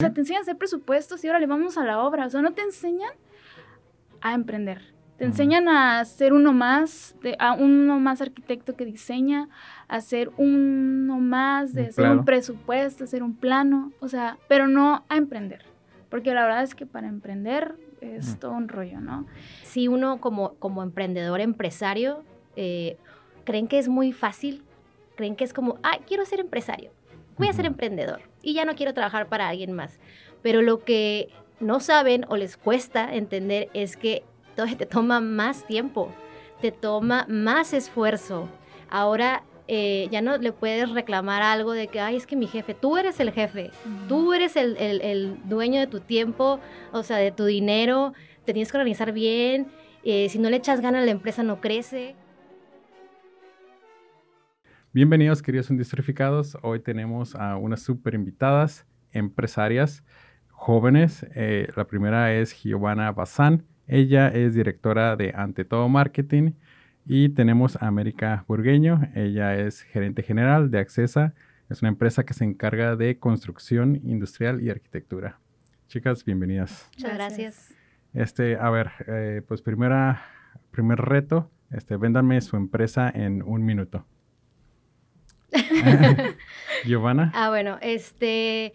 O sea, te enseñan a hacer presupuestos y ahora le vamos a la obra. O sea, no te enseñan a emprender. Te enseñan a ser uno más, de, a uno más arquitecto que diseña, a ser uno más de hacer un presupuesto, hacer un plano, o sea, pero no a emprender. Porque la verdad es que para emprender es todo un rollo, ¿no? Si uno como, como emprendedor, empresario, eh, creen que es muy fácil, creen que es como, ah, quiero ser empresario, voy a ser emprendedor y ya no quiero trabajar para alguien más. Pero lo que no saben o les cuesta entender es que te toma más tiempo, te toma más esfuerzo. Ahora eh, ya no le puedes reclamar algo de que, ay, es que mi jefe, tú eres el jefe, tú eres el, dueño de tu tiempo, o sea, de tu dinero, te tienes que organizar bien, eh, si no le echas ganas a la empresa no crece. Bienvenidos, queridos industrificados. Hoy tenemos a unas super invitadas, empresarias jóvenes. Eh, la primera es Giovanna Bazán. Ella es directora de Ante Todo Marketing. Y tenemos a América Burgueño. Ella es gerente general de Accesa. Es una empresa que se encarga de construcción industrial y arquitectura. Chicas, bienvenidas. Muchas gracias. Este, a ver, eh, pues primera, primer reto, este, véndanme su empresa en un minuto. Giovanna. Ah, bueno, este,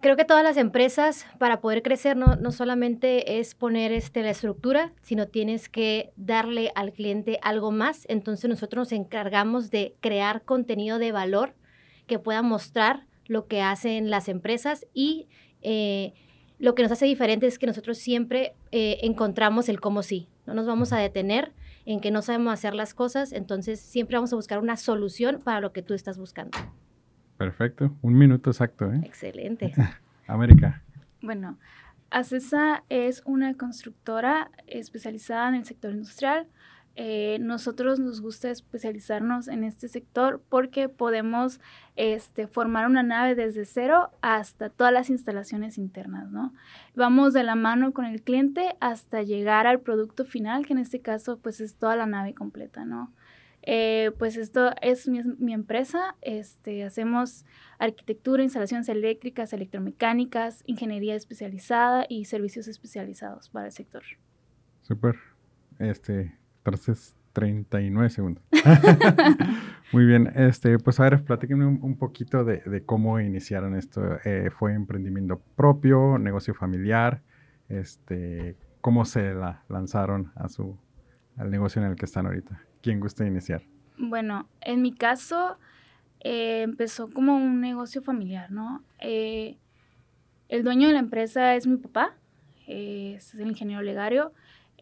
creo que todas las empresas para poder crecer no, no, solamente es poner este, la estructura, sino tienes que darle al cliente algo más. Entonces nosotros nos encargamos de crear contenido de valor que pueda mostrar lo que hacen las empresas y eh, lo que nos hace diferente es que nosotros siempre eh, encontramos el cómo sí. No nos vamos a detener en que no sabemos hacer las cosas, entonces siempre vamos a buscar una solución para lo que tú estás buscando. Perfecto, un minuto exacto. ¿eh? Excelente. América. Bueno, ACESA es una constructora especializada en el sector industrial. Eh, nosotros nos gusta especializarnos en este sector porque podemos este, formar una nave desde cero hasta todas las instalaciones internas, ¿no? Vamos de la mano con el cliente hasta llegar al producto final, que en este caso pues es toda la nave completa, ¿no? Eh, pues esto es mi, empresa, este, hacemos arquitectura, instalaciones eléctricas, electromecánicas, ingeniería especializada y servicios especializados para el sector. Súper. Este, entonces 39 segundos. Muy bien, este, pues a ver, platíquenme un, poquito de, cómo iniciaron esto. Eh, ¿Fue emprendimiento propio, negocio familiar? Este, ¿Cómo se la lanzaron a su, al negocio en el que están ahorita? ¿Quién gusta iniciar? Bueno, en mi caso eh, empezó como un negocio familiar, ¿no? Eh, el dueño de la empresa es mi papá, es el ingeniero legario.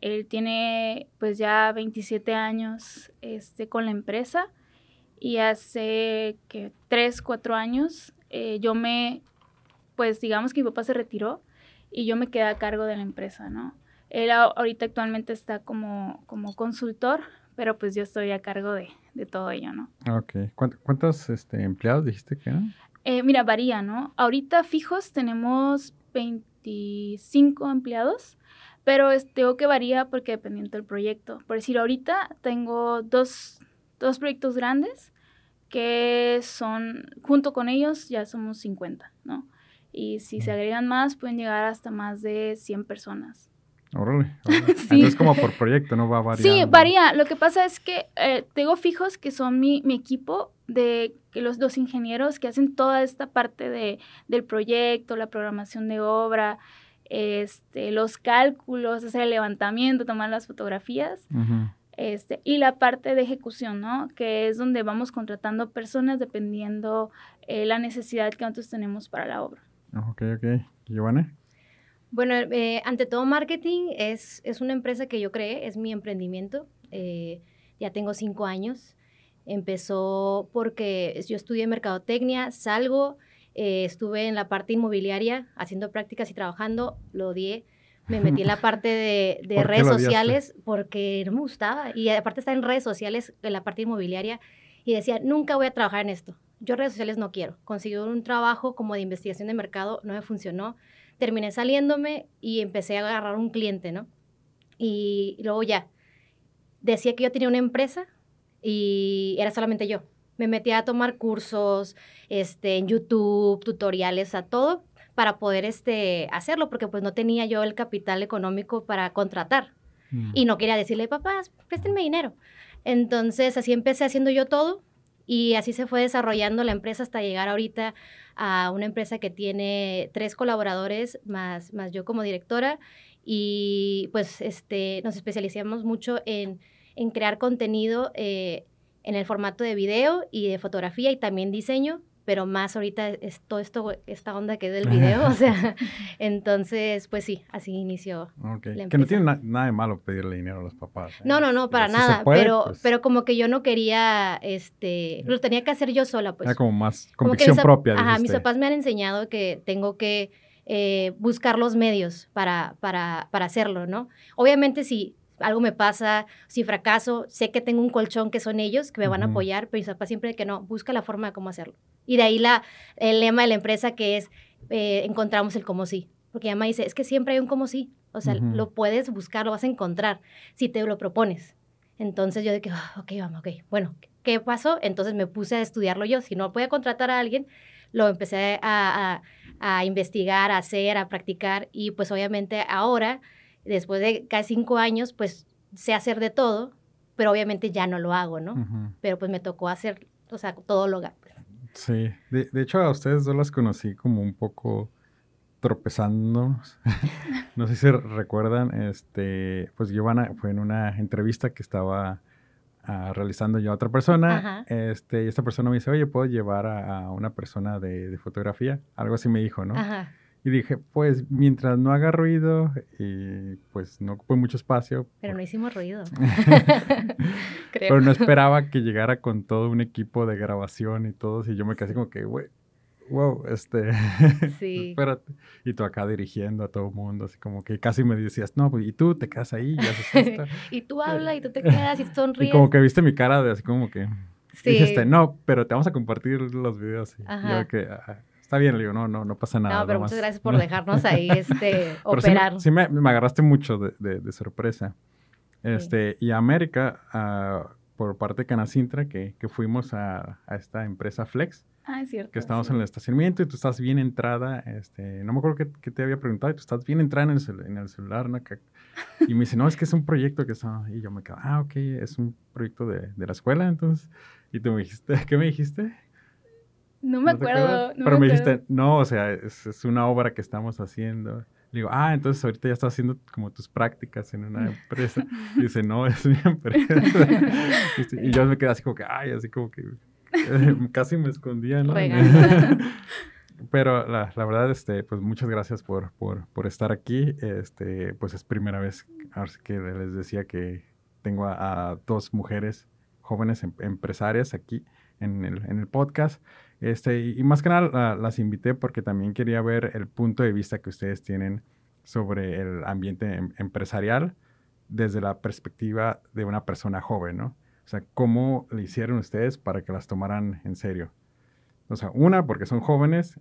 Él tiene pues ya 27 años este, con la empresa y hace que 3, 4 años yo me, pues digamos que mi papá se retiró y yo me quedé a cargo de la empresa, ¿no? Él ahorita actualmente está como, como consultor pero pues yo estoy a cargo de, todo ello, ¿no? Ok. ¿Cuántos este, empleados dijiste que eran? Eh, mira, varía, ¿no? Ahorita fijos tenemos 25 empleados, pero tengo que varía porque dependiendo del proyecto. Por decir, ahorita tengo dos, dos proyectos grandes que son, junto con ellos ya somos 50, ¿no? Y si se agregan más, pueden llegar hasta más de 100 personas. Órale. Entonces como por proyecto, ¿no? Va variando. Sí, varía. Lo que pasa es que eh, tengo fijos que son mi, mi equipo de que los dos ingenieros que hacen toda esta parte de, del proyecto, la programación de obra, este, los cálculos, hacer el levantamiento, tomar las fotografías. Este, y la parte de ejecución, ¿no? Que es donde vamos contratando personas dependiendo eh, la necesidad que nosotros tenemos para la obra. Ok, ok. Giovanna. Bueno, eh, ante todo marketing es, es, una empresa que yo creé, es mi emprendimiento. Eh, ya tengo cinco años. Empezó porque yo estudié mercadotecnia, salgo, eh, estuve en la parte inmobiliaria haciendo prácticas y trabajando, lo odié. Me metí en la parte de, de redes sociales porque no me gustaba. Y aparte está en redes sociales, en la parte inmobiliaria, y decía, nunca voy a trabajar en esto. Yo redes sociales no quiero. Conseguí un trabajo como de investigación de mercado, no me funcionó terminé saliéndome y empecé a agarrar un cliente, ¿no? Y luego ya, decía que yo tenía una empresa y era solamente yo. Me metí a tomar cursos, este, en YouTube, tutoriales, a todo, para poder este, hacerlo, porque pues no tenía yo el capital económico para contratar. Mm. Y no quería decirle, papás, préstenme dinero. Entonces, así empecé haciendo yo todo y así se fue desarrollando la empresa hasta llegar ahorita a una empresa que tiene tres colaboradores, más, más yo como directora. Y pues este, nos especializamos mucho en, en crear contenido eh, en el formato de video y de fotografía y también diseño pero más ahorita es todo esto, esta onda que es del video, o sea, entonces, pues sí, así inició. Ok. la Que no tiene na- nada de malo pedirle dinero a los papás. ¿eh? No, no, no, para Si se nada, puede, pero, pues, pero como que yo no quería, este, lo tenía que hacer yo sola, pues. Era como más Como convicción pap- propia. Ajá, mis papás me han enseñado que tengo que eh, buscar los medios para, para, para hacerlo, ¿no? Obviamente si algo me pasa, si fracaso, sé que tengo un colchón que son ellos, que me van a apoyar, pero mis papás siempre que no, busca la forma de cómo hacerlo. Y de ahí la, el lema de la empresa que es, eh, encontramos el como sí. Porque mi mamá dice, es que siempre hay un como sí. O sea, lo puedes buscar, lo vas a encontrar, si te lo propones. Entonces yo de que, "Ah, ok, vamos, ok. Bueno, ¿qué pasó? Entonces me puse a estudiarlo yo. Si no podía contratar a alguien, lo empecé a, a- a investigar, a hacer, a practicar. Y pues obviamente ahora, después de casi cinco años, pues sé hacer de todo, pero obviamente ya no lo hago, ¿no? Pero pues me tocó hacer, o sea, todo lo... Sí, de, de hecho a ustedes dos las conocí como un poco tropezando. no sé si recuerdan, este, pues Giovanna fue en una entrevista que estaba ah, realizando yo a otra persona. Ajá. Este, y esta persona me dice, oye, ¿puedo llevar a, a una persona de, de fotografía? Algo así me dijo, ¿no? Ajá. Y dije, pues mientras no haga ruido y pues no ocupe mucho espacio. Pero no hicimos ruido. Creo. pero no esperaba que llegara con todo un equipo de grabación y todo. Y yo me quedé así como que, güey, wow, este. Sí. espérate. Y tú acá dirigiendo a todo el mundo, así como que casi me decías, no, pues, y tú te quedas ahí y haces esto. y tú hablas y tú te quedas y y sonríes. como que viste mi cara de así como que. Sí. Dijiste, no, pero te vamos a compartir los videos. Y Ajá. yo que, "Ah, está bien, le digo, no, no, no pasa nada. No, pero nomás". muchas gracias por dejarnos ahí este, Pero sí me- operar. Sí, me, me agarraste mucho de, de- de sorpresa. Este, Y América, ah, por parte de Canacintra, que, que fuimos a, a esta empresa Flex, Ah, es cierto. que estábamos sí. en el estacionamiento y tú estás bien entrada, este, no me acuerdo qué, qué te había preguntado, y tú estás bien entrada en el, en el celular, ¿no? Que- y me dice, no, es que es un proyecto que está, y yo me quedo, ah, ok, es un proyecto de, de la escuela, entonces, y tú me dijiste, ¿qué me dijiste? No me ¿No te acuerdo. no Pero me, acuerdo. dijiste, no, o sea, es, es una obra que estamos haciendo. Le digo, ah, entonces ahorita ya estás haciendo como tus prácticas en una empresa. Y dice, no, es mi empresa. y, yo me quedé así como que, ay, así como que casi me escondía, ¿no? Pero la, la verdad, este, pues muchas gracias por, por, por estar aquí. Este, pues es primera vez, que les decía que tengo a, a dos mujeres jóvenes em- empresarias aquí en el, en el podcast. Este, y, más que nada la- las invité porque también quería ver el punto de vista que ustedes tienen sobre el ambiente em- empresarial desde la perspectiva de una persona joven, ¿no? O sea, ¿cómo le hicieron ustedes para que las tomaran en serio? O sea, una, porque son jóvenes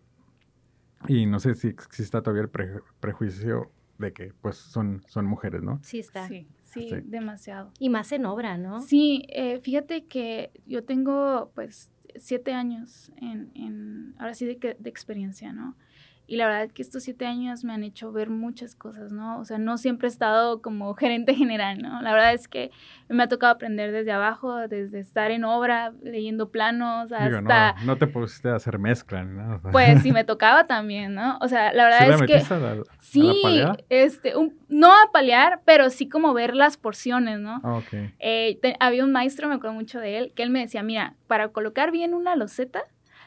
y no sé si exista todavía el pre- prejuicio de que pues son, son mujeres, ¿no? Sí está. Sí, sí, Sí. demasiado. Y más en obra, ¿no? Sí, eh, fíjate que yo tengo pues siete años en, en ahora sí de, de experiencia, ¿no? Y la verdad que estos siete años me han hecho ver muchas cosas, ¿no? O sea, no siempre he estado como gerente general, ¿no? La verdad es que me ha tocado aprender desde abajo, desde estar en obra, leyendo planos, hasta... Digo, no, no te pusiste a hacer mezcla, ¿no? Pues sí, me tocaba también, ¿no? O sea, la verdad ¿sí le es que... a la- a Sí, paleada? este, un- no a paliar, pero sí como ver las porciones, ¿no? Ah, ok. Eh, te- había un maestro, me acuerdo mucho de él, que él me decía, mira, para colocar bien una loseta,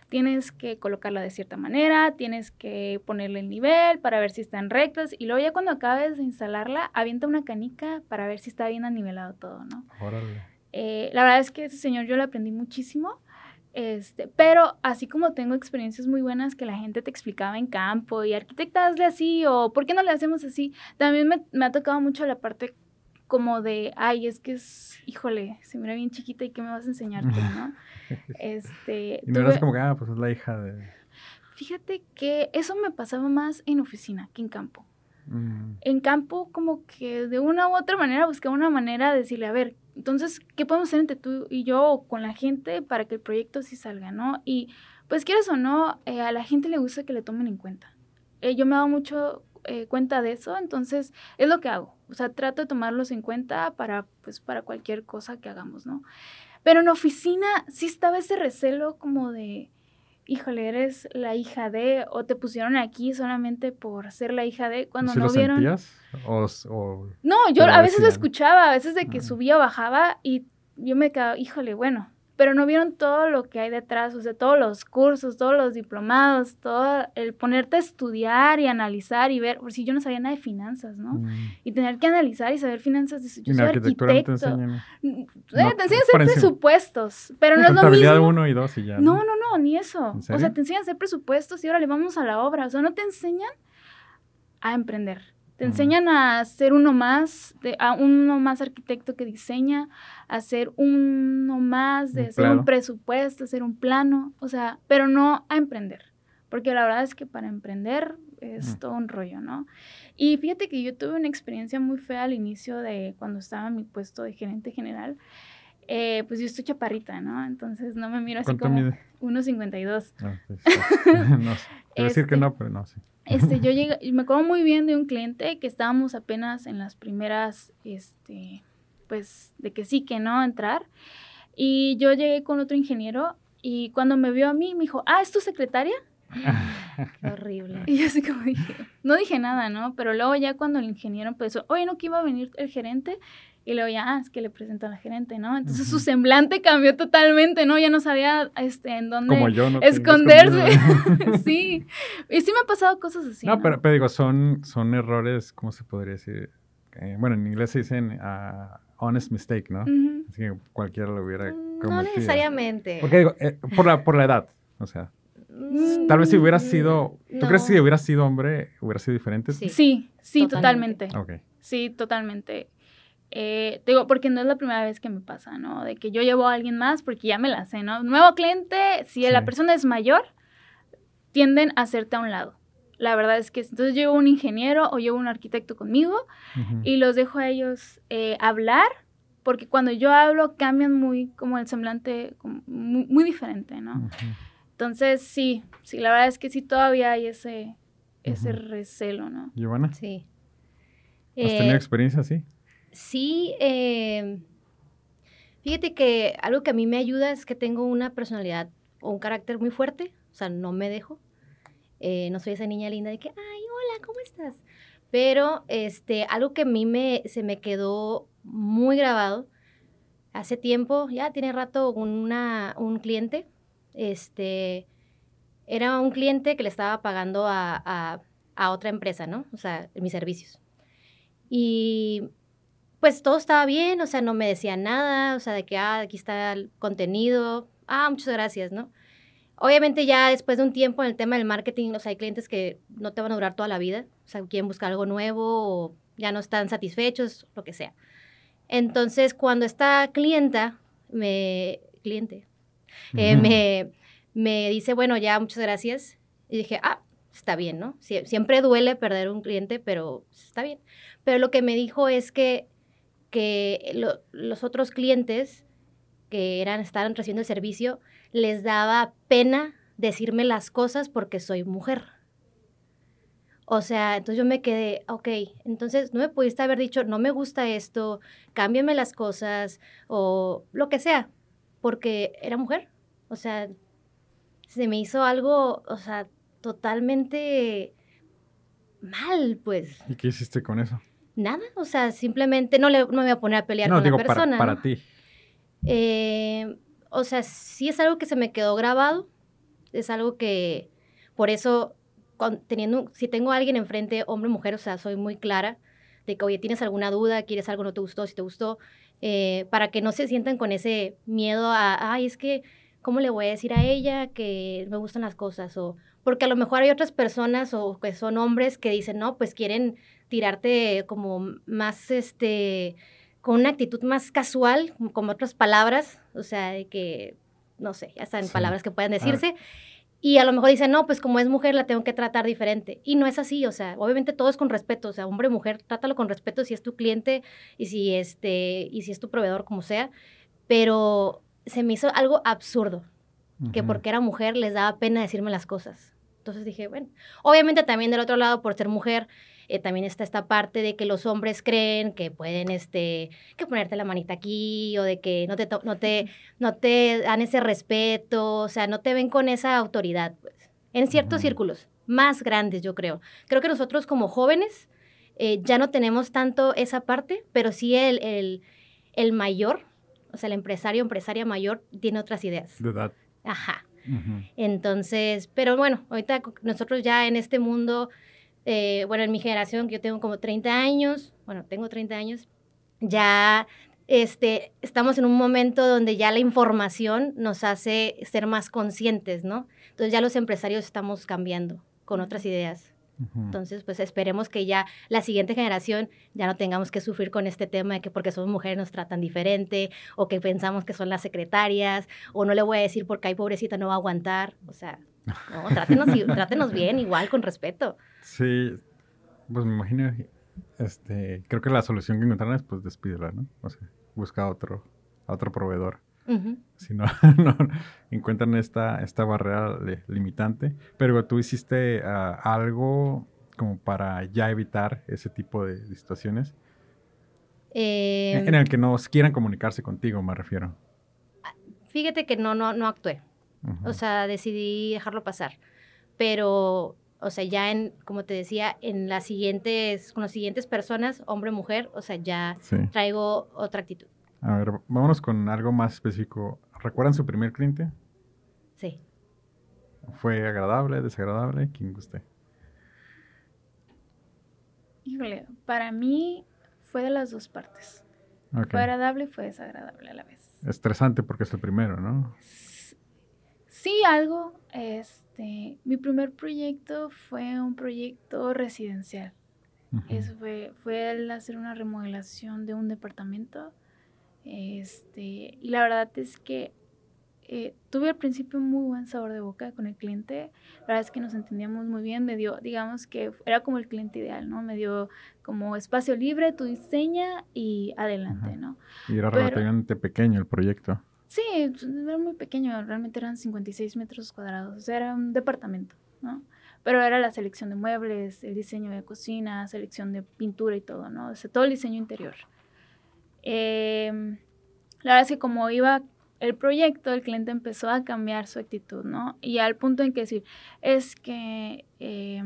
tienes que colocarla de cierta manera, tienes que ponerle el nivel para ver si están rectas, y luego ya cuando acabes de instalarla, avienta una canica para ver si está bien anivelado todo, ¿no? Órale. Eh, la verdad es que ese señor yo le aprendí muchísimo. Este, pero así como tengo experiencias muy buenas que la gente te explicaba en campo y arquitecta hazle así o por qué no le hacemos así, también me, me ha tocado mucho la parte como de, ay, es que es, híjole, se mira bien chiquita y qué me vas a enseñar tú, ¿no? Este, Y no eras como que, ah, pues es la hija de... fíjate que eso me pasaba más en oficina que en campo. Mm. En campo, como que de una u otra manera buscaba una manera de decirle, a ver, entonces, ¿qué podemos hacer entre tú y yo o con la gente para que el proyecto sí salga, no? Y pues quieres o no, eh, a la gente le gusta que le tomen en cuenta. Eh, yo me he dado mucho eh, cuenta de eso, entonces es lo que hago. O sea, trato de tomarlos en cuenta para, pues, para cualquier cosa que hagamos, ¿no? Pero en oficina sí estaba ese recelo como de, híjole, eres la hija de, o te pusieron aquí solamente por ser la hija de, cuando ¿Sí no lo vieron... sentías? O, o- No, yo a veces lo escuchaba, a veces de que Ah. subía o bajaba y yo me quedaba, híjole, bueno, pero no vieron todo lo que hay detrás, o sea, todos los cursos, todos los diplomados, todo el ponerte a estudiar y analizar y ver, por si yo no sabía nada de finanzas, ¿no? Mm. Y tener que analizar y saber finanzas, yo soy arquitectura no te arquitecto. enseñan. Mm, eh, No, te enseñan a hacer presupuestos, pero no es lo mismo. 1 y 2 y ya. No, no, no, ni eso. ¿En O sea, te enseñan a hacer presupuestos y ahora le vamos a la obra. O sea, no te enseñan a emprender. Te enseñan a ser uno más, de, a uno más arquitecto que diseña, a ser uno más de hacer Empleado. un presupuesto, hacer un plano, o sea, pero no a emprender. Porque la verdad es que para emprender es Mm. todo un rollo, ¿no? Y fíjate que yo tuve una experiencia muy fea al inicio de cuando estaba en mi puesto de gerente general. Eh, pues yo estoy chaparrita, ¿no? Entonces no me miro así ¿Cuánto como mide? 1.52. Ah, pues, sí. no sé. Quiero decir que Este- no, pero no, sí. Este, yo llegué, me acuerdo muy bien de un cliente que estábamos apenas en las primeras, este, pues, de que sí, que no entrar. Y yo llegué con otro ingeniero y cuando me vio a mí, me dijo, ah, ¿es tu secretaria? Qué horrible. Y yo así como dije, no dije nada, ¿no? Pero luego ya cuando el ingeniero empezó, oye, ¿no que iba a venir el gerente? Y luego ya, ah, es que le presento a la gerente, ¿no? Entonces su semblante cambió totalmente, ¿no? Ya no sabía, este, en dónde Como yo, no te esconderse. sí. Y sí me han pasado cosas así. no, pero, pero digo, son, son errores, ¿cómo se podría decir? Eh, bueno, en inglés se dicen ah, honest mistake, ¿no? Así que cualquiera lo hubiera Mm, cometido. No necesariamente. Porque digo, eh, por, la, por la edad, o sea, Mm, tal vez si hubiera sido, ¿tú no. crees que si hubiera sido hombre, hubiera sido diferente? Sí. Sí, sí, Totalmente. totalmente. Ok. Sí, totalmente. Eh, digo, porque no es la primera vez que me pasa, ¿no? De que yo llevo a alguien más porque ya me la sé, ¿no? Nuevo cliente, si Sí. la persona es mayor, tienden a hacerte a un lado. La verdad es que entonces llevo un ingeniero o llevo un arquitecto conmigo y los dejo a ellos eh, hablar, porque cuando yo hablo cambian muy como el semblante como muy, muy diferente, ¿no? Entonces sí, sí, la verdad es que sí todavía hay ese, ese recelo, ¿no? Giovanna, ¿has Sí. tenido Eh, experiencia así? Sí, eh, fíjate que algo que a mí me ayuda es que tengo una personalidad o un carácter muy fuerte, o sea, no me dejo. Eh, no soy esa niña linda de que, ay, hola, ¿cómo estás? Pero este, algo que a mí me, se me quedó muy grabado, hace tiempo, ya tiene rato, una, un cliente, este, era un cliente que le estaba pagando a, a, a otra empresa, ¿no? O sea, mis servicios. Y pues todo estaba bien, o sea, no me decía nada, o sea, de que, ah, aquí está el contenido, ah, muchas gracias, ¿no? Obviamente ya después de un tiempo en el tema del marketing, o sea, hay clientes que no te van a durar toda la vida, o sea, quieren buscar algo nuevo o ya no están satisfechos, lo que sea. Entonces, cuando esta clienta, me, cliente, eh, me, me dice, bueno, ya, muchas gracias, y dije, ah, está bien, ¿no? Sie- siempre duele perder un cliente, pero está bien. Pero lo que me dijo es que, que lo- los otros clientes que eran, estaban recibiendo el servicio, les daba pena decirme las cosas porque soy mujer. O sea, entonces yo me quedé, ok, entonces no me pudiste haber dicho, no me gusta esto, cámbiame las cosas o lo que sea, porque era mujer. O sea, se me hizo algo, o sea, totalmente mal, pues. ¿Y qué hiciste con eso? Nada, o sea, simplemente no, le, no me voy a poner a pelear No, con digo, la persona. para, ¿no? para ti. Eh, o sea, sí es algo que se me quedó grabado. Es algo que, por eso, con- teniendo, si tengo a alguien enfrente, hombre o mujer, o sea, soy muy clara de que, oye, tienes alguna duda, quieres algo, no te gustó, si te gustó, eh, para que no se sientan con ese miedo a, ay, es que, ¿cómo le voy a decir a ella que me gustan las cosas? O, porque a lo mejor hay otras personas o que son hombres que dicen, no, pues quieren tirarte como más, este, con una actitud más casual, con otras palabras, o sea, de que, no sé, ya saben, Sí. palabras que puedan decirse. Y a lo mejor dicen, no, pues como es mujer la tengo que tratar diferente. Y no es así, o sea, obviamente todo es con respeto, o sea, hombre, mujer, trátalo con respeto si es tu cliente y si, este, y si es tu proveedor, como sea. Pero se me hizo algo absurdo, que porque era mujer les daba pena decirme las cosas. Entonces dije, bueno, obviamente también del otro lado, por ser mujer, eh, también está esta parte de que los hombres creen que pueden, este, que ponerte la manita aquí o de que no te, no te, no te dan ese respeto, o sea, no te ven con esa autoridad, pues, en ciertos círculos más grandes, yo creo. Creo que nosotros como jóvenes eh, ya no tenemos tanto esa parte, pero sí el, el, el mayor, o sea, el empresario, empresaria mayor, tiene otras ideas. De edad. Ajá. Entonces, pero bueno, ahorita nosotros ya en este mundo eh, bueno, en mi generación, que yo tengo como 30 años, bueno, tengo 30 años, ya este, estamos en un momento donde ya la información nos hace ser más conscientes, ¿no? Entonces ya los empresarios estamos cambiando con otras ideas. Entonces, pues esperemos que ya la siguiente generación ya no tengamos que sufrir con este tema de que porque somos mujeres nos tratan diferente o que pensamos que son las secretarias o no le voy a decir porque hay pobrecita no va a aguantar. O sea, no, trátenos, trátenos bien, igual, con respeto. Sí, pues me imagino, este, creo que la solución que encontraron es pues despídela, ¿no? O sea, busca otro, otro proveedor. Si no, no, encuentran esta, esta barrera limitante. Pero tú hiciste ah, algo como para ya evitar ese tipo de, situaciones. en el que no quieran comunicarse contigo, me refiero. Fíjate que no, no, no actué. O sea, decidí dejarlo pasar. Pero, o sea, ya en, como te decía, en las siguientes, con las siguientes personas, hombre, mujer, o sea, ya traigo otra actitud. A ver, vámonos con algo más específico. ¿Recuerdan su primer cliente? Sí. ¿Fue agradable, desagradable? ¿Quién guste? Híjole, para mí fue de las dos partes. Fue agradable y fue desagradable a la vez. Estresante porque es el primero, ¿no? Sí, algo. Este, mi primer proyecto fue un proyecto residencial. Eso fue, fue el hacer una remodelación de un departamento. Este, y la verdad es que eh, tuve al principio muy buen sabor de boca con el cliente. La verdad es que nos entendíamos muy bien. Me dio, digamos que era como el cliente ideal, ¿no? Me dio como espacio libre, tu diseña y adelante, ¿no? Y era relativamente pequeño el proyecto. Sí, era muy pequeño, realmente eran 56 metros cuadrados, o sea, era un departamento, ¿no? Pero era la selección de muebles, el diseño de cocina, selección de pintura y todo, ¿no? O sea, todo el diseño interior. Em, la verdad es que como iba el proyecto, el cliente empezó a cambiar su actitud, ¿no? Y al punto en que decir, es que... Eh,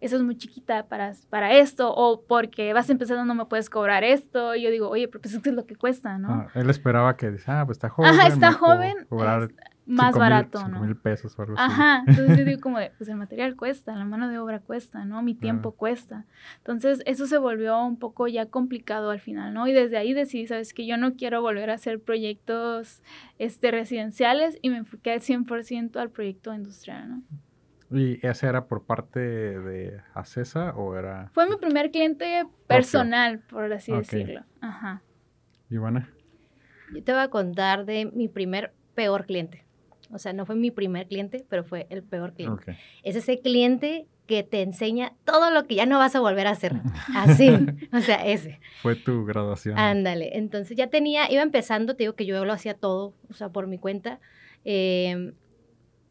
esa es muy chiquita para, para esto, o porque vas empezando no me puedes cobrar esto. Y yo digo, oye, pero pues es lo que cuesta, ¿no? Ah, él esperaba que, ah, pues está joven. Ajá, está joven. Cobrar más barato, ¿no? mil pesos o algo Ajá, entonces yo digo como de, pues el material cuesta, la mano de obra cuesta, ¿no? Mi tiempo cuesta. Entonces eso se volvió un poco ya complicado al final, ¿no? Y desde ahí decidí, sabes que yo no quiero volver a hacer proyectos este, residenciales y me enfoqué al 100% al proyecto industrial, ¿no? ¿Y ese era por parte de Acesa o era...? Fue mi primer cliente personal, por así decirlo. Ajá. Ivana. Yo te voy a contar de mi primer peor cliente. O sea, no fue mi primer cliente, pero fue el peor cliente. Es ese cliente que te enseña todo lo que ya no vas a volver a hacer. Así, o sea, ese. Fue tu graduación. Ándale, entonces ya tenía, iba empezando, te digo que yo lo hacía todo, o sea, por mi cuenta. Eh,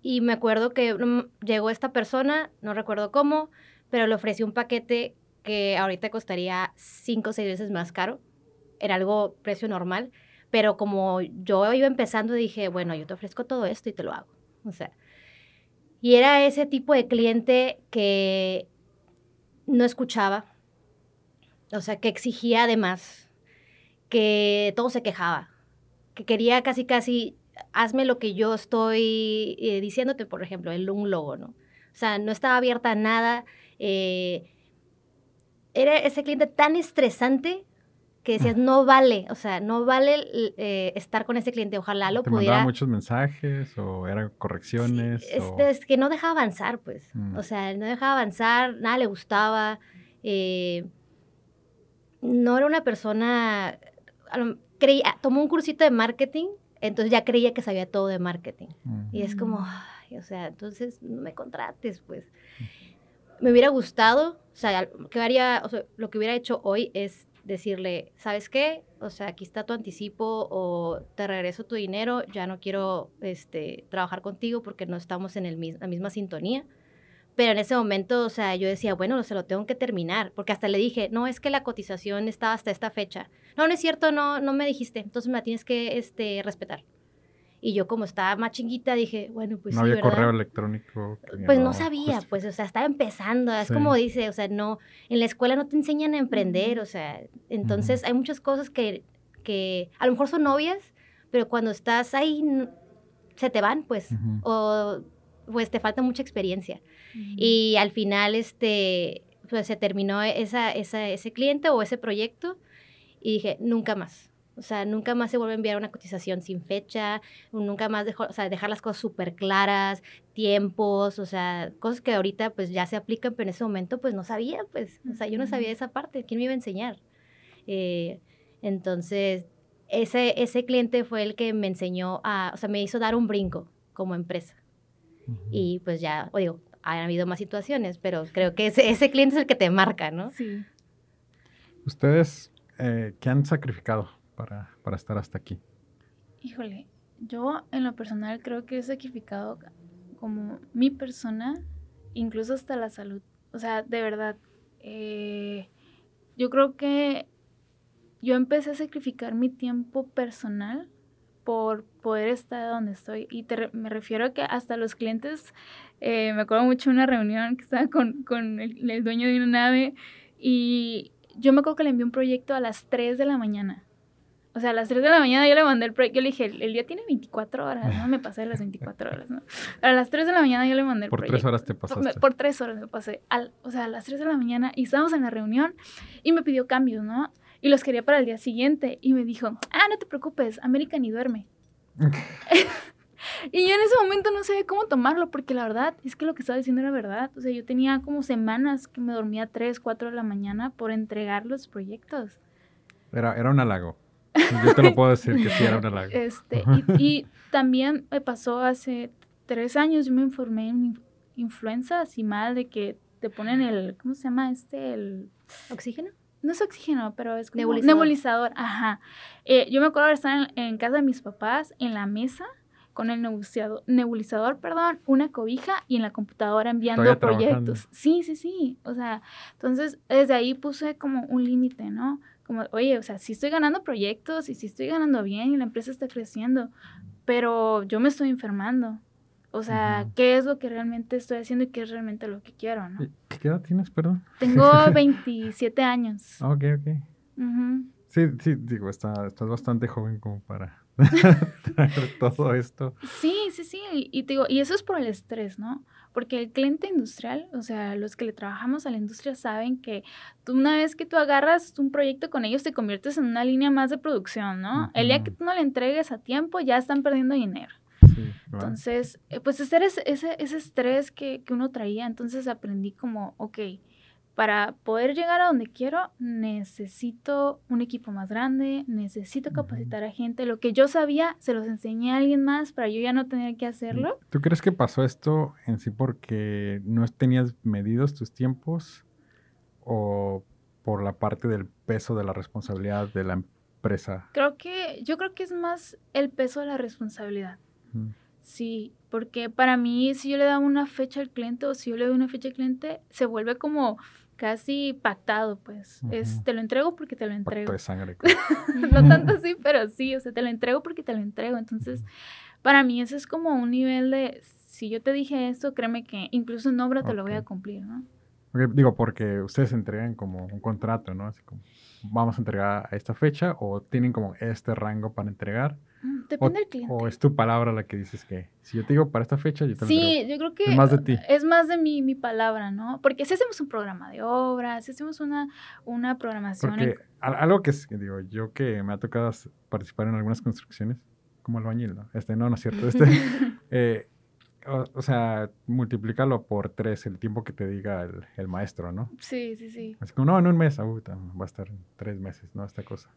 y me acuerdo que mm, llegó esta persona, no recuerdo cómo, pero le ofrecí un paquete que ahorita costaría cinco o seis veces más caro. Era algo precio normal, pero como yo iba empezando dije, bueno, yo te ofrezco todo esto y te lo hago. O sea, y era ese tipo de cliente que no escuchaba, o sea, que exigía además, que todo se quejaba, que quería casi, casi hazme lo que yo estoy eh, diciéndote, por ejemplo, el un logo, ¿no? O sea, no estaba abierta a nada. Eh, era ese cliente tan estresante que decías, no vale, o sea, no vale eh, estar con ese cliente, ojalá lo ¿Te pudiera. mandaba muchos mensajes o eran correcciones? Es que no dejaba avanzar, pues. Mm. O sea, no dejaba avanzar, nada le gustaba. no era una persona. Creía, tomó un cursito de marketing entonces ya creía que sabía todo de marketing. Y es como, ay, o sea, entonces no me contrates, pues. Me hubiera gustado, o sea, que haría, o sea, lo que hubiera hecho hoy es decirle, ¿sabes qué? O sea, aquí está tu anticipo o te regreso tu dinero, ya no quiero este, trabajar contigo porque no estamos en el, la misma sintonía. Pero en ese momento, o sea, yo decía, bueno, se lo tengo que terminar, porque hasta le dije, no, es que la cotización estaba hasta esta fecha. No, no es cierto, no, no me dijiste, entonces me la tienes que este, respetar. Y yo como estaba más chinguita dije, bueno, pues no había correo electrónico. Pues no sabía, pues, o sea, estaba empezando. Es como dice, o sea, no, en la escuela no te enseñan a emprender, o sea, entonces hay muchas cosas que, que a lo mejor son obvias, pero cuando estás ahí se te van, pues, o pues te falta mucha experiencia. Y al final, este, pues se terminó esa, esa, ese cliente o ese proyecto y dije, nunca más. O sea, nunca más se vuelve a enviar una cotización sin fecha, nunca más dejo, o sea, dejar las cosas súper claras, tiempos, o sea, cosas que ahorita pues ya se aplican, pero en ese momento pues no sabía, pues, o sea, yo no sabía esa parte, ¿quién me iba a enseñar? Eh, entonces, ese, ese cliente fue el que me enseñó a, o sea, me hizo dar un brinco como empresa. Y pues ya, o digo, han habido más situaciones, pero creo que ese, ese cliente es el que te marca, ¿no? Sí. ¿Ustedes eh, qué han sacrificado para, para estar hasta aquí? Híjole, yo en lo personal creo que he sacrificado como mi persona, incluso hasta la salud. O sea, de verdad, eh, yo creo que yo empecé a sacrificar mi tiempo personal por poder estar donde estoy. Y me refiero a que hasta los clientes, eh, me acuerdo mucho de una reunión que estaba con, con el, el, dueño de una nave y yo me acuerdo que le envié un proyecto a las 3 de la mañana. O sea, a las 3 de la mañana yo le mandé el proyecto, yo le dije, el, día tiene 24 horas, ¿no? Me pasé de las 24 horas, ¿no? A las 3 de la mañana yo le mandé el por proyecto. Por 3 horas te pasaste. Por, por 3 horas me pasé. Al, o sea, a las 3 de la mañana y estábamos en la reunión y me pidió cambios, ¿no? Y los quería para el día siguiente. Y me dijo, ah, no te preocupes, América ni duerme. y yo en ese momento no sabía cómo tomarlo, porque la verdad es que lo que estaba diciendo era verdad. O sea, yo tenía como semanas que me dormía 3, 4 de la mañana por entregar los proyectos. Era, era un halago. Yo te lo puedo decir que sí era un halago. Este, y, también me pasó hace tres años, yo me informé en influenza, así mal, de que te ponen el, ¿cómo se llama este? El... ¿Oxígeno? no es oxígeno, pero es como nebulizador. nebulizador ajá. Eh, yo me acuerdo de estar en, casa de mis papás, en la mesa, con el nebulizador, nebulizador, perdón, una cobija y en la computadora enviando proyectos. Sí, sí, sí. O sea, entonces desde ahí puse como un límite, ¿no? Como, oye, o sea, sí estoy ganando proyectos y sí estoy ganando bien y la empresa está creciendo, pero yo me estoy enfermando. O sea, ¿qué es lo que realmente estoy haciendo y qué es realmente lo que quiero, no? ¿Qué edad tienes, perdón? Tengo 27 años. Ok, ok. Sí, sí, digo, está, estás bastante joven como para todo esto. Sí, sí, sí. Y, digo, y eso es por el estrés, ¿no? Porque el cliente industrial, o sea, los que le trabajamos a la industria saben que tú una vez que tú agarras un proyecto con ellos, te conviertes en una línea más de producción, ¿no? El día que tú no le entregues a tiempo, ya están perdiendo dinero. Entonces, eh, pues ese, ese, ese estrés que, que, uno traía, entonces aprendí como, ok, para poder llegar a donde quiero, necesito un equipo más grande, necesito capacitar a gente. Lo que yo sabía, se los enseñé a alguien más para yo ya no tener que hacerlo. ¿Tú crees que pasó esto en sí porque no tenías medidos tus tiempos o por la parte del peso de la responsabilidad de la empresa? Creo que, yo creo que es más el peso de la responsabilidad. Sí, porque para mí si yo le daba una fecha al cliente o si yo le doy una fecha al cliente, se vuelve como casi pactado, pues. Es, te lo entrego porque te lo entrego. de sangre. no tanto así, pero sí, o sea, te lo entrego porque te lo entrego. Entonces, para mí eso es como un nivel de, si yo te dije esto, créeme que incluso en obra te lo voy a cumplir, ¿no? digo, porque ustedes entregan como un contrato, ¿no? Así como, vamos a entregar a esta fecha o tienen como este rango para entregar. Mm, depende del cliente. O es tu palabra la que dices que si yo te digo para esta fecha, yo te Sí, yo creo que es más de ti. Es más de mi, mi palabra, ¿no? Porque si hacemos un programa de obras, si hacemos una, una programación. Porque algo que, digo, yo que me ha tocado participar en algunas construcciones, como albañil, ¿no? Este, no, no es cierto. Este, eh, o, sea, multiplícalo por tres el tiempo que te diga el, el maestro, ¿no? Sí, sí, sí. Así como, no, en un mes, uh, va a estar en tres meses, ¿no? Esta cosa.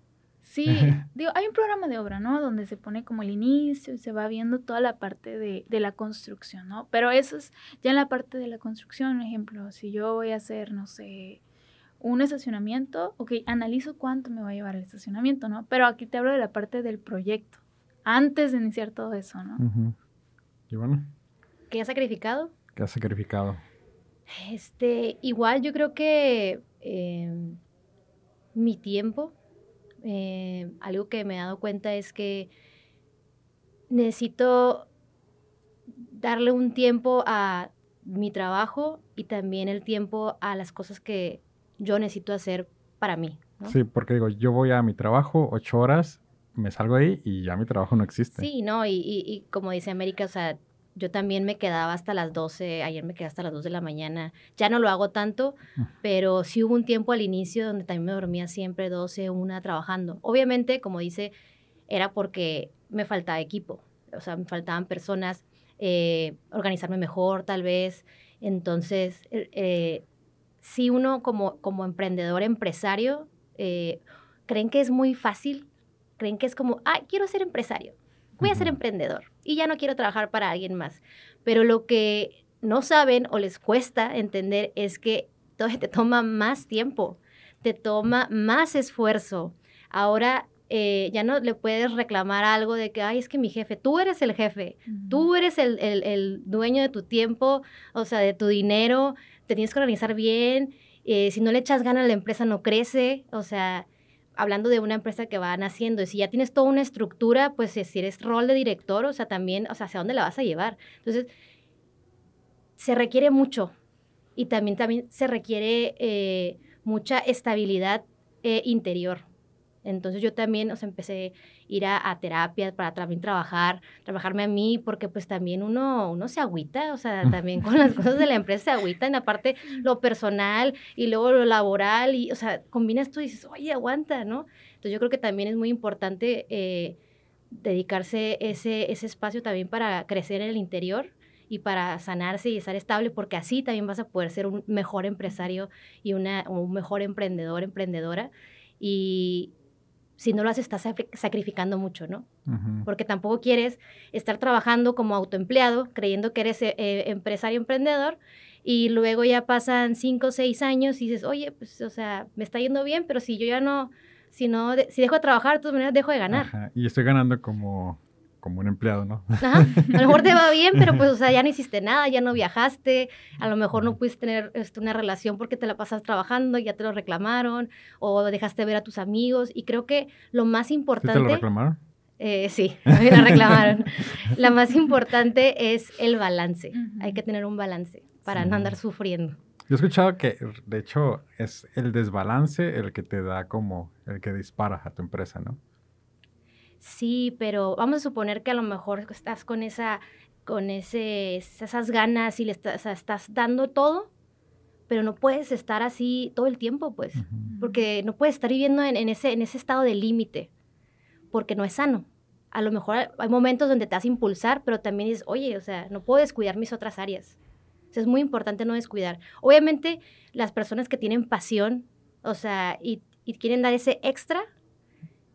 Sí, digo, hay un programa de obra, ¿no? Donde se pone como el inicio y se va viendo toda la parte de, de la construcción, ¿no? Pero eso es ya en la parte de la construcción, por ejemplo, si yo voy a hacer, no sé, un estacionamiento, ok, analizo cuánto me va a llevar el estacionamiento, ¿no? Pero aquí te hablo de la parte del proyecto, antes de iniciar todo eso, ¿no? Y bueno. ¿Qué has sacrificado? ¿Qué has sacrificado? Este, igual yo creo que em, mi tiempo, em, algo que me he dado cuenta es que necesito darle un tiempo a mi trabajo y también el tiempo a las cosas que yo necesito hacer para mí. Sí, porque digo, yo voy a mi trabajo ocho horas, me salgo ahí y ya mi trabajo no existe. Sí, no, y, y, como dice América, o sea, yo también me quedaba hasta las 12, ayer me quedé hasta las 2 de la mañana. Ya no lo hago tanto, pero sí hubo un tiempo al inicio donde también me dormía siempre 12, una trabajando. Obviamente, como dice, era porque me faltaba equipo, o sea, me faltaban personas, eh, organizarme mejor tal vez. Entonces, eh, si uno como, como emprendedor, empresario, eh, creen que es muy fácil, creen que es como, ah, quiero ser empresario, voy a ser emprendedor y ya no quiero trabajar para alguien más. Pero lo que no saben o les cuesta entender es que todo te toma más tiempo, te toma más esfuerzo. Ahora eh, ya no le puedes reclamar algo de que, ay, es que mi jefe, tú eres el jefe, tú eres el, el, el, dueño de tu tiempo, o sea, de tu dinero, te tienes que organizar bien, eh, si no le echas ganas la empresa no crece, o sea, hablando de una empresa que va naciendo, y si ya tienes toda una estructura, pues si eres rol de director, o sea, también, o sea, ¿hacia dónde la vas a llevar? Entonces, se requiere mucho y también, también se requiere eh, mucha estabilidad eh, interior. Entonces yo también, o sea, empecé a ir a, terapia para también trabajar, trabajarme a mí, porque pues también uno, uno se agüita, o sea, también con las cosas de la empresa se agüita, en aparte lo personal y luego lo laboral, y, o sea, combinas tú y dices, oye, aguanta, ¿no? Entonces yo creo que también es muy importante eh, dedicarse ese, ese espacio también para crecer en el interior y para sanarse y estar estable, porque así también vas a poder ser un mejor empresario y una, un mejor emprendedor, emprendedora. Y, si no lo haces, estás sacrificando mucho, ¿no? Porque tampoco quieres estar trabajando como autoempleado, creyendo que eres eh, eh, empresario emprendedor, y luego ya pasan cinco o seis años y dices, oye, pues, o sea, me está yendo bien, pero si yo ya no, si no, si dejo de trabajar, de todas maneras dejo de ganar. Y estoy ganando como como un empleado, ¿no? Ajá. A lo mejor te va bien, pero pues, o sea, ya no hiciste nada, ya no viajaste, a lo mejor no pudiste tener este, una relación porque te la pasas trabajando, ya te lo reclamaron, o dejaste ver a tus amigos, y creo que lo más importante... ¿Sí ¿Te lo reclamaron? Eh, sí, me lo reclamaron. la más importante es el balance. Hay que tener un balance para no andar sufriendo. Yo he escuchado que, de hecho, es el desbalance el que te da como, el que dispara a tu empresa, ¿no? Sí, pero vamos a suponer que a lo mejor estás con esa, con ese, esas ganas y le estás, estás dando todo, pero no puedes estar así todo el tiempo, pues, porque no puedes estar viviendo en, ese, en ese estado de límite, porque no es sano. A lo mejor hay momentos donde te hace impulsar, pero también dices, oye, o sea, no puedo descuidar mis otras áreas. es muy importante no descuidar. Obviamente, las personas que tienen pasión, o sea, y, y quieren dar ese extra,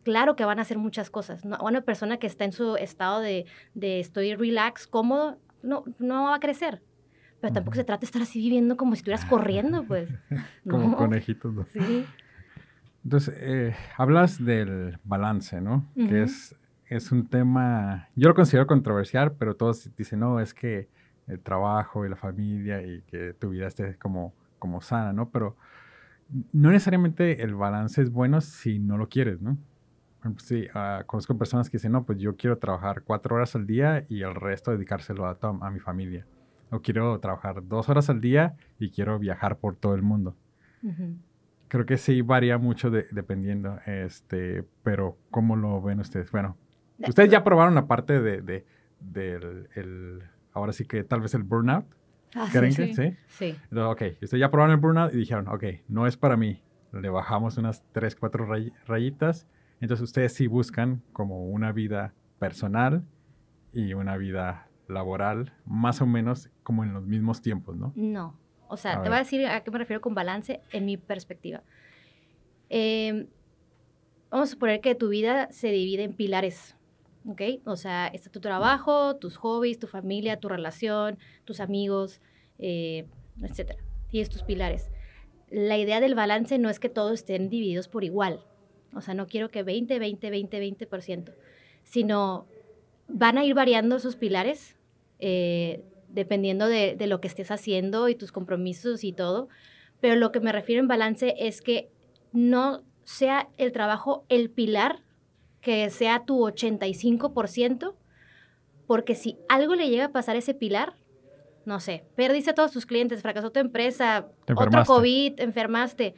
claro que van a hacer muchas cosas. ¿no? Una persona que está en su estado de, de estoy relax, cómodo, no, no va a crecer. Pero tampoco se trata de estar así viviendo como si estuvieras corriendo, pues. como conejitos, ¿no? Sí. Entonces, eh, hablas del balance, ¿no? Que es, es un tema, yo lo considero controversial, pero todos dicen, no, es que el trabajo y la familia y que tu vida esté como, como sana, ¿no? Pero no necesariamente el balance es bueno si no lo quieres, ¿no? Sí, uh, conozco personas que dicen, no, pues yo quiero trabajar cuatro horas al día y el resto dedicárselo a, a mi familia. O quiero trabajar dos horas al día y quiero viajar por todo el mundo. Creo que sí varía mucho dependiendo, este, pero ¿cómo lo ven ustedes? Bueno, ustedes ya probaron la parte de, de del, el, ahora sí que tal vez el burnout. Ah, ¿Creen sí, que sí? Sí. ok, ustedes ya probaron el burnout y dijeron, ok, no es para mí. Le bajamos unas tres, cuatro rayitas entonces ustedes sí buscan como una vida personal y una vida laboral más o menos como en los mismos tiempos, ¿no? No. O sea, te voy a decir a qué me refiero con balance en mi perspectiva. Em, vamos a suponer que tu vida se divide en pilares, ¿ok? O sea, está tu trabajo, tus hobbies, tu familia, tu relación, tus amigos, eh, etcétera. Tienes tus pilares. La idea del balance no es que todos estén divididos por igual. O sea, no quiero que 20, 20, 20, 20%, sino van a ir variando esos pilares eh, dependiendo de, de, lo que estés haciendo y tus compromisos y todo. Pero lo que me refiero en balance es que no sea el trabajo el pilar, que sea tu 85%, porque si algo le llega a pasar a ese pilar, no sé, perdiste a todos tus clientes, fracasó tu empresa, otro COVID, enfermaste,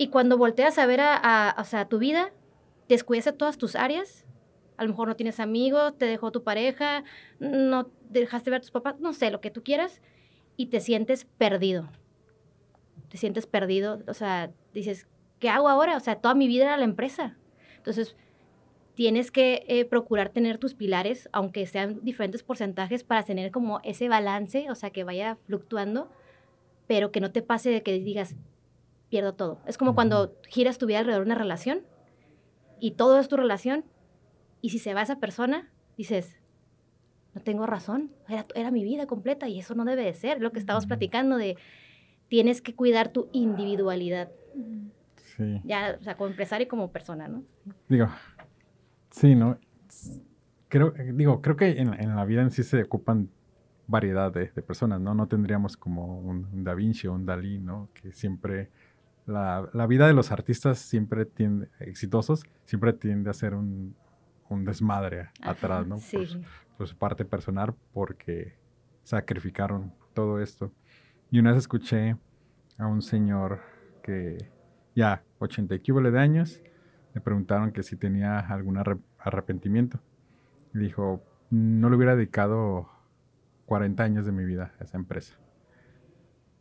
y cuando volteas a ver a, a, o sea, tu vida, descuidas a todas tus áreas, a lo mejor no tienes amigos, te dejó tu pareja, no dejaste ver a tus papás, no sé, lo que tú quieras, y te sientes perdido. Te sientes perdido, o sea, dices, ¿qué hago ahora? O sea, toda mi vida era la empresa. Entonces, tienes que eh, procurar tener tus pilares, aunque sean diferentes porcentajes, para tener como ese balance, o sea, que vaya fluctuando, pero que no te pase de que digas, pierdo todo. Es como cuando giras tu vida alrededor de una relación y todo es tu relación y si se va esa persona, dices, no tengo razón, era, era mi vida completa y eso no debe de ser, lo que estábamos platicando de tienes que cuidar tu individualidad. Sí. Ya, o sea, como empresario y como persona, ¿no? Digo, sí, ¿no? Creo, digo, creo que en, en la vida en sí se ocupan variedad de, de, personas, ¿no? No tendríamos como un, Da Vinci o un Dalí, ¿no? Que siempre, la, la vida de los artistas siempre tiende, exitosos, siempre tiende a ser un, un desmadre atrás, ¿no? Sí. Por, su parte personal, porque sacrificaron todo esto. Y una vez escuché a un señor que ya 80 y de años, le preguntaron que si tenía algún arrepentimiento. Y dijo, no le hubiera dedicado 40 años de mi vida a esa empresa.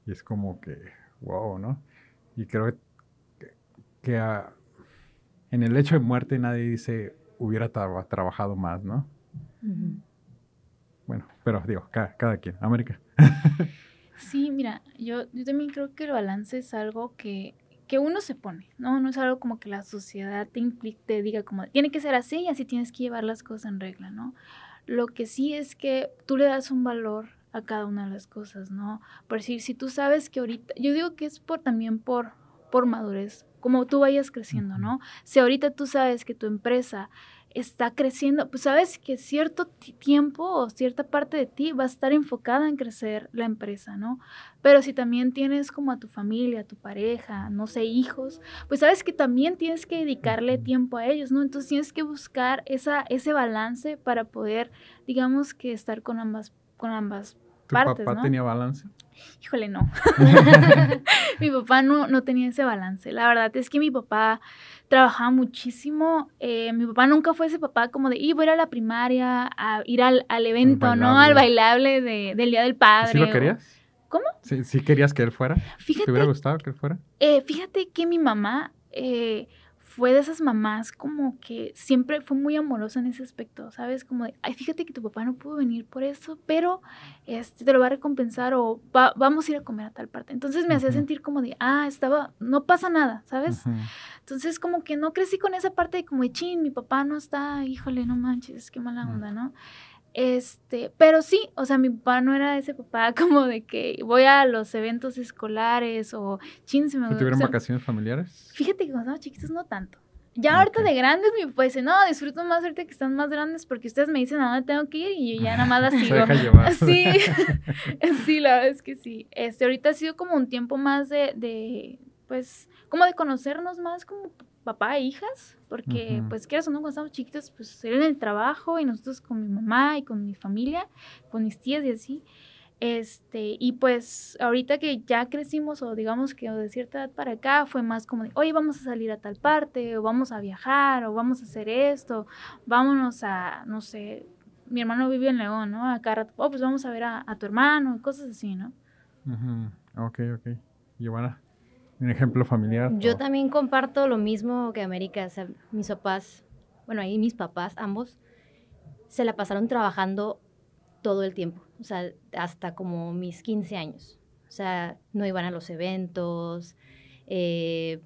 Y es como que, wow, ¿no? Y creo que, que en el hecho de muerte nadie dice, hubiera trabajado más, ¿no? Bueno, pero digo, cada, quien. América. sí, mira, yo, yo también creo que el balance es algo que, que uno se pone, ¿no? No es algo como que la sociedad te implique, te diga como, tiene que ser así y así tienes que llevar las cosas en regla, ¿no? Lo que sí es que tú le das un valor a cada una de las cosas, ¿no? Por decir, si tú sabes que ahorita, yo digo que es por también por, por madurez, como tú vayas creciendo, ¿no? Si ahorita tú sabes que tu empresa está creciendo, pues sabes que cierto tiempo o cierta parte de ti va a estar enfocada en crecer la empresa, ¿no? Pero si también tienes como a tu familia, a tu pareja, no sé, hijos, pues sabes que también tienes que dedicarle tiempo a ellos, ¿no? Entonces tienes que buscar esa, ese balance para poder, digamos que estar con ambas, con ambas ¿Tu papá tenía balance? Híjole, no. mi papá no, no tenía ese balance. La verdad es que mi papá trabajaba muchísimo. Eh, mi papá nunca fue ese papá como de, y voy a ir a la primaria, a ir al, al evento, ¿no? Al bailable de, del Día del Padre. ¿Sí lo querías? ¿Cómo? ¿Sí, ¿Sí, querías que él fuera? Fíjate, ¿Te hubiera gustado que él fuera? Eh, fíjate que mi mamá eh, fue de esas mamás como que siempre fue muy amorosa en ese aspecto, ¿sabes? Como de, ay, fíjate que tu papá no pudo venir por eso, pero este, te lo va a recompensar o vamos a ir a comer a tal parte. Entonces me hacía sentir como de, ah, estaba, no pasa nada, ¿sabes? Entonces como que no crecí con esa parte de como de, chin, mi papá no está, híjole, no manches, qué mala onda, ¿no? Este, pero sí, o sea, mi papá no era ese papá como de que voy a los eventos escolares o chin, se me ¿Tuvieron vacaciones familiares? Fíjate que cuando chiquitos no tanto. Ya ahorita de grandes mi papá dice, no, disfruto más ahorita que están más grandes porque ustedes me dicen a dónde tengo que ir y yo ya nada más la sigo. Sí, sí, la verdad es que sí. Este, ahorita ha sido como un tiempo más de, de, pues, como de conocernos más como papá e hijas, porque pues quieras o no, cuando estábamos chiquitos, pues él en el trabajo y nosotros con mi mamá y con mi familia, con mis tías y así. Este, y pues ahorita que ya crecimos o digamos que de cierta edad para acá fue más como de, oye, vamos a salir a tal parte, o vamos a viajar, o vamos a hacer esto, vámonos a, no sé, mi hermano vive en León, ¿no? Acá, oh, pues vamos a ver a, tu hermano, cosas así, ¿no? Ok, ok. Giovanna un ejemplo familiar. Yo también comparto lo mismo que América. O sea, mis papás, bueno, ahí mis papás, ambos, se la pasaron trabajando todo el tiempo. O sea, hasta como mis 15 años. O sea, no iban a los eventos. Eh,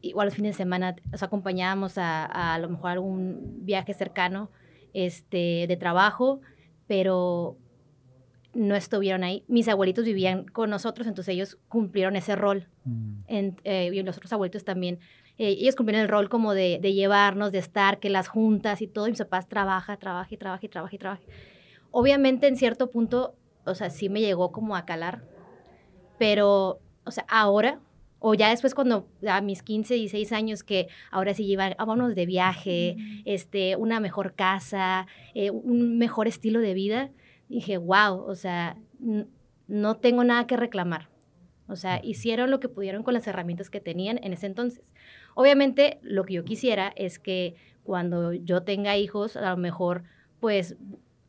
igual los fines de semana, os acompañábamos a, a, a lo mejor algún viaje cercano este, de trabajo, pero no estuvieron ahí. Mis abuelitos vivían con nosotros, entonces ellos cumplieron ese rol. Mm. En, eh, y los otros abuelitos también. Eh, ellos cumplieron el rol como de, de, llevarnos, de estar, que las juntas y todo. Y mis papás trabaja, trabaja y trabaja y trabaja y trabaja. Obviamente en cierto punto, o sea, sí me llegó como a calar. Pero, o sea, ahora, o ya después cuando a mis 15, 16 años que ahora sí llevan, vámonos de viaje, este, una mejor casa, eh, un mejor estilo de vida dije, wow, o sea, no tengo nada que reclamar. O sea, hicieron lo que pudieron con las herramientas que tenían en ese entonces. Obviamente, lo que yo quisiera es que cuando yo tenga hijos, a lo mejor, pues,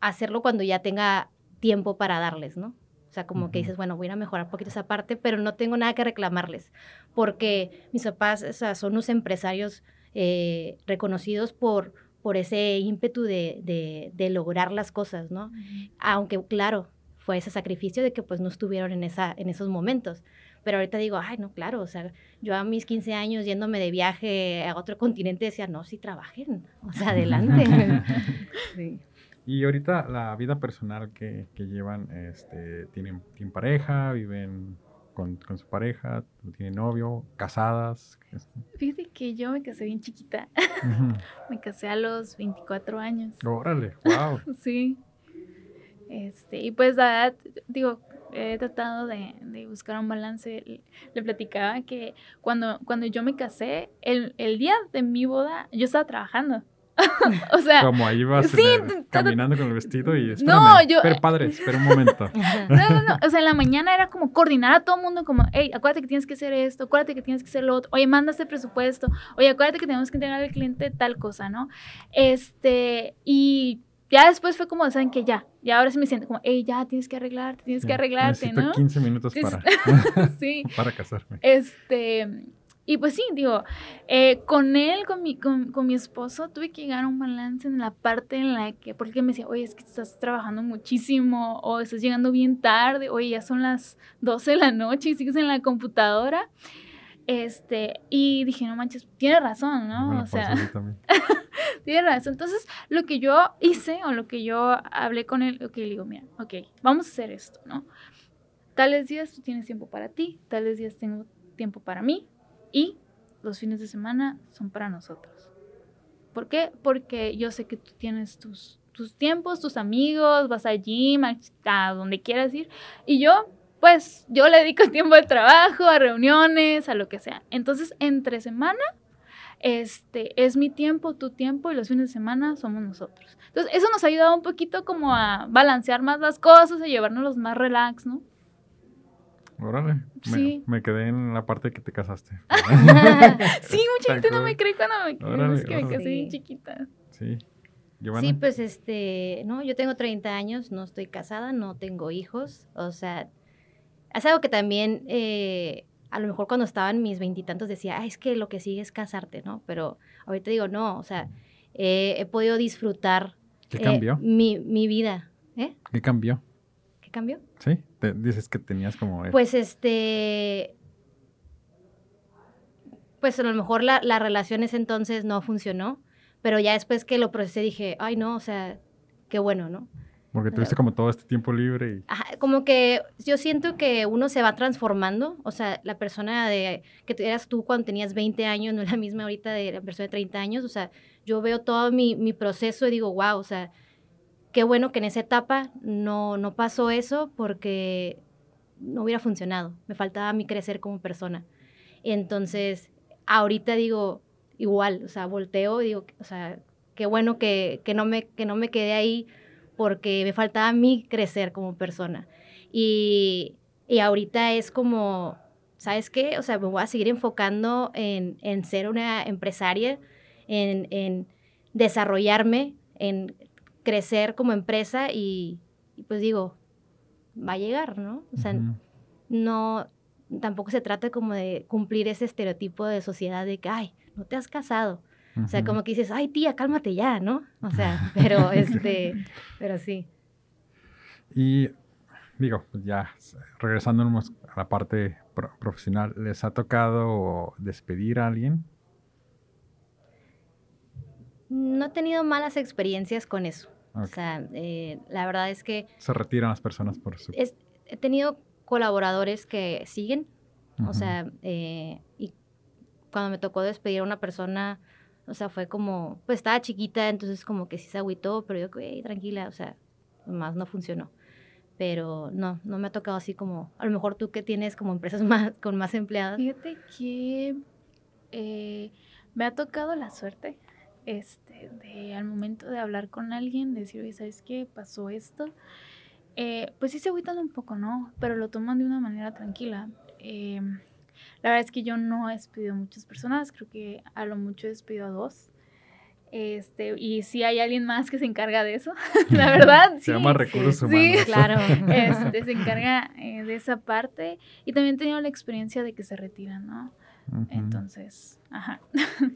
hacerlo cuando ya tenga tiempo para darles, ¿no? O sea, como que dices, bueno, voy a mejorar un poquito esa parte, pero no tengo nada que reclamarles, porque mis papás o sea, son unos empresarios eh, reconocidos por, por ese ímpetu de, de, lograr las cosas, ¿no? Aunque, claro, fue ese sacrificio de que pues no estuvieron en, esa, en esos momentos. Pero ahorita digo, ay, no, claro, o sea, yo a mis 15 años yéndome de viaje a otro continente decía, no, sí trabajen, o sea, adelante. sí. Y ahorita la vida personal que, que llevan, este, ¿tienen, ¿tienen pareja? ¿Viven con, con su pareja, tiene novio, casadas. Fíjate que yo me casé bien chiquita. me casé a los 24 años. Órale, wow. sí. Este, y pues la verdad, digo, he tratado de, de, buscar un balance. Le platicaba que cuando, cuando yo me casé, el, el día de mi boda, yo estaba trabajando. o sea, como ahí vas sí, caminando con el vestido y espérame, no, yo pero padre, espera un momento. no, no, no, o sea, en la mañana era como coordinar a todo el mundo como, hey, acuérdate que tienes que hacer esto, acuérdate que tienes que hacer lo otro, oye, manda este presupuesto, oye, acuérdate que tenemos que entregar al cliente tal cosa, ¿no? Este, y ya después fue como, saben que ya, ya ahora sí me siento como, hey, ya tienes que arreglarte, tienes que arreglarte, ¿no? 15 minutos para, sí. para casarme. Este, y pues sí, digo, eh, con él, con mi, con, con, mi esposo, tuve que llegar a un balance en la parte en la que, porque me decía, oye, es que estás trabajando muchísimo, o estás llegando bien tarde, oye, ya son las 12 de la noche y sigues en la computadora. Este, y dije, no manches, tiene razón, ¿no? o sea, tiene razón. Entonces, lo que yo hice, o lo que yo hablé con él, ok, le digo, mira, ok, vamos a hacer esto, ¿no? Tales días tú tienes tiempo para ti, tales días tengo tiempo para mí, y los fines de semana son para nosotros. ¿Por qué? Porque yo sé que tú tienes tus, tus tiempos, tus amigos, vas al gym, a, donde quieras ir. Y yo, pues, yo le dedico tiempo de trabajo, a reuniones, a lo que sea. Entonces, entre semana, este, es mi tiempo, tu tiempo, y los fines de semana somos nosotros. Entonces, eso nos ha ayudado un poquito como a balancear más las cosas, a llevarnos los más relax, ¿no? Órale. Sí. Me, quedé en la parte que te casaste. sí, mucha gente no me cree cuando me, órale, es que me casé chiquita. Sí. Sí, pues este, no, yo tengo 30 años, no estoy casada, no tengo hijos, o sea, es algo que también, eh, a lo mejor cuando estaban mis veintitantos decía, ah, es que lo que sigue es casarte, ¿no? Pero ahorita digo, no, o sea, eh, he podido disfrutar ¿Qué cambió? Eh, mi, mi vida. ¿eh? ¿Qué cambió? ¿Qué cambió? Sí, dices que tenías como... Pues este... Pues a lo mejor la, la relación ese entonces no funcionó, pero ya después que lo procesé dije, ay no, o sea, qué bueno, ¿no? Porque tuviste como todo este tiempo libre y... Ajá, como que yo siento que uno se va transformando, o sea, la persona de que eras tú cuando tenías 20 años no es la misma ahorita de la persona de 30 años, o sea, yo veo todo mi, mi proceso y digo, wow, o sea, qué bueno que en esa etapa no, no pasó eso porque no hubiera funcionado. Me faltaba a mí crecer como persona. Entonces, ahorita digo, igual, o sea, volteo y digo, o sea, qué bueno que, que, no, me, que no me quedé ahí porque me faltaba a mí crecer como persona. Y, y ahorita es como, ¿sabes qué? O sea, me voy a seguir enfocando en, en ser una empresaria, en, en desarrollarme, en crecer como empresa y, pues digo, va a llegar, ¿no? O sea, no, tampoco se trata como de cumplir ese estereotipo de sociedad de que, ay, no te has casado. O sea, como que dices, ay, tía, cálmate ya, ¿no? O sea, pero este, pero sí. Y digo, pues ya regresándonos a la parte profesional, ¿les ha tocado despedir a alguien? No he tenido malas experiencias con eso. O sea, eh, la verdad es que... Se retiran las personas por eso. he tenido colaboradores que siguen, o sea, eh, y cuando me tocó despedir a una persona, o sea, fue como, pues estaba chiquita, entonces como que sí se agüitó, pero yo, hey, tranquila, o sea, más no funcionó. Pero no, no me ha tocado así como, a lo mejor tú que tienes como empresas más, con más empleados. Fíjate que eh, me ha tocado la suerte, este, de al momento de hablar con alguien, decir, oye, ¿sabes qué? Pasó esto. Eh, pues sí se agüitan un poco, ¿no? Pero lo toman de una manera tranquila. Eh, la verdad es que yo no he despedido a muchas personas, creo que a lo mucho he despedido a dos. Este, y si hay alguien más que se encarga de eso, la verdad. se llama recursos humanos. Sí, claro. Este, se encarga eh, de esa parte. Y también he tenido la experiencia de que se retiran, ¿no? Entonces, ajá.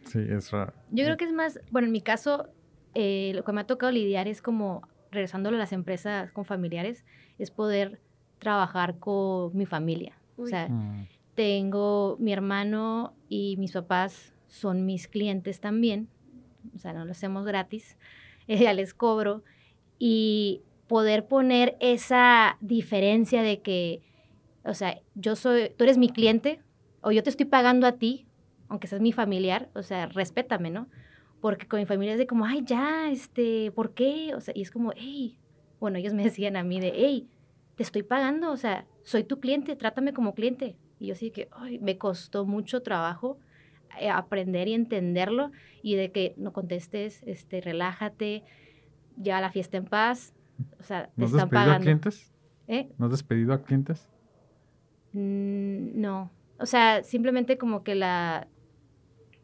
Sí, es raro. Yo creo que es más, bueno, en mi caso, eh, lo que me ha tocado lidiar es como, regresándolo a las empresas con familiares, es poder trabajar con mi familia. O sea, mm. tengo mi hermano y mis papás son mis clientes también. O sea, no lo hacemos gratis. ya les cobro. Y poder poner esa diferencia de que, o sea, yo soy, tú eres mi cliente o yo te estoy pagando a ti, aunque seas mi familiar, o sea, respétame, ¿no? Porque con mi familia es de como, ay, ya, este, ¿por qué? O sea, y es como, hey, bueno, ellos me decían a mí de, hey, te estoy pagando, o sea, soy tu cliente, trátame como cliente. Y yo sí que, ay, me costó mucho trabajo eh, aprender y entenderlo y de que no contestes, este, relájate, ya la fiesta en paz, o sea, te están pagando. a clientes? ¿Eh? ¿No has despedido a clientes? Mm, no, o sea, simplemente como que la,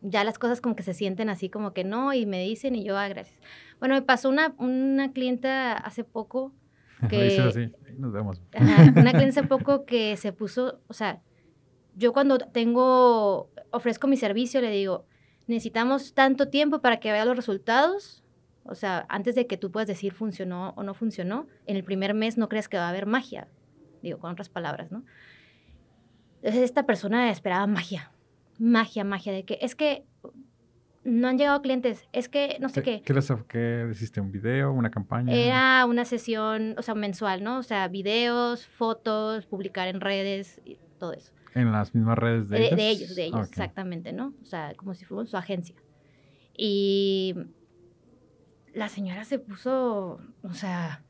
ya las cosas como que se sienten así como que no y me dicen y yo, ah, gracias. Bueno, me pasó una, una clienta hace poco que... así, nos vemos. una cliente hace poco que se puso, o sea, yo cuando tengo, ofrezco mi servicio, le digo, necesitamos tanto tiempo para que vea los resultados. O sea, antes de que tú puedas decir funcionó o no funcionó, en el primer mes no crees que va a haber magia. Digo, con otras palabras, ¿no? Entonces esta persona esperaba magia, magia, magia, de que es que no han llegado clientes, es que no sé qué. ¿Qué, qué, hiciste? ¿Un video, una campaña? Era una sesión, o sea, mensual, ¿no? O sea, videos, fotos, publicar en redes, y todo eso. ¿En las mismas redes de, ellos? De ellos, de ellos, exactamente, ¿no? O sea, como si fuera su agencia. Y la señora se puso, o sea,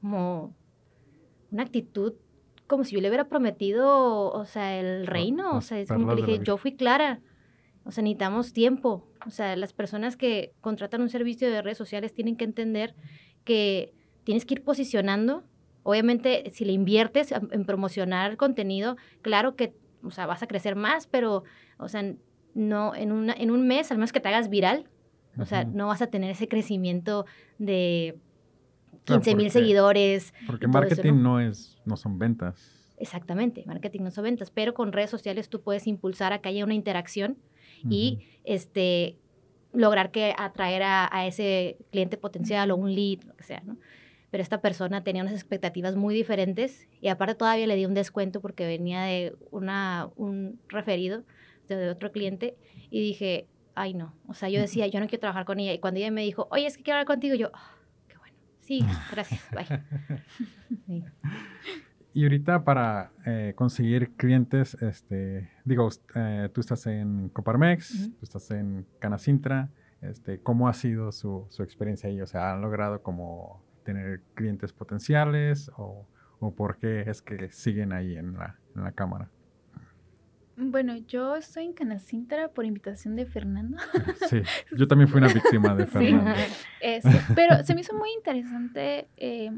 como una actitud como si yo le hubiera prometido, o sea, el reino. O sea, es como que dije, yo fui clara. O sea, necesitamos tiempo. O sea, las personas que contratan un servicio de redes sociales tienen que entender que tienes que ir posicionando. Obviamente, si le inviertes en promocionar contenido, claro que, o sea, vas a crecer más, pero, o sea, no, en, una, en un mes, al menos que te hagas viral, o sea, no vas a tener ese crecimiento de 15 mil seguidores. Porque marketing ¿no? es, no son ventas. Exactamente, marketing no son ventas, pero con redes sociales tú puedes impulsar a que haya una interacción y este, lograr que atraer a, ese cliente potencial o un lead, lo que sea, ¿no? Pero esta persona tenía unas expectativas muy diferentes y aparte todavía le di un descuento porque venía de una, un referido de otro cliente y dije, ay no, o sea, yo decía, yo no quiero trabajar con ella y cuando ella me dijo, oye, es que quiero hablar contigo, yo, ah, sí, gracias, bye. Y ahorita para eh, conseguir clientes, este, digo, eh, tú estás en Coparmex, tú estás en Canacintra, este, ¿cómo ha sido su, su, experiencia ahí? O sea, ¿han logrado como tener clientes potenciales o, o por qué es que siguen ahí en la, en la cámara? Bueno, yo estoy en Canacintra por invitación de Fernando. Sí, yo también fui una víctima de Fernando. Sí, pero se me hizo muy interesante eh,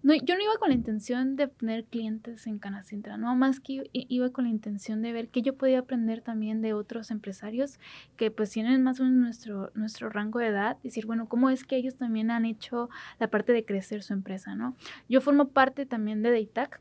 no, yo no iba con la intención de tener clientes en Canacintra, no más que iba con la intención de ver que yo podía aprender también de otros empresarios que pues tienen más o menos nuestro, nuestro rango de edad, decir, bueno, cómo es que ellos también han hecho la parte de crecer su empresa, ¿no? Yo formo parte también de Daytac,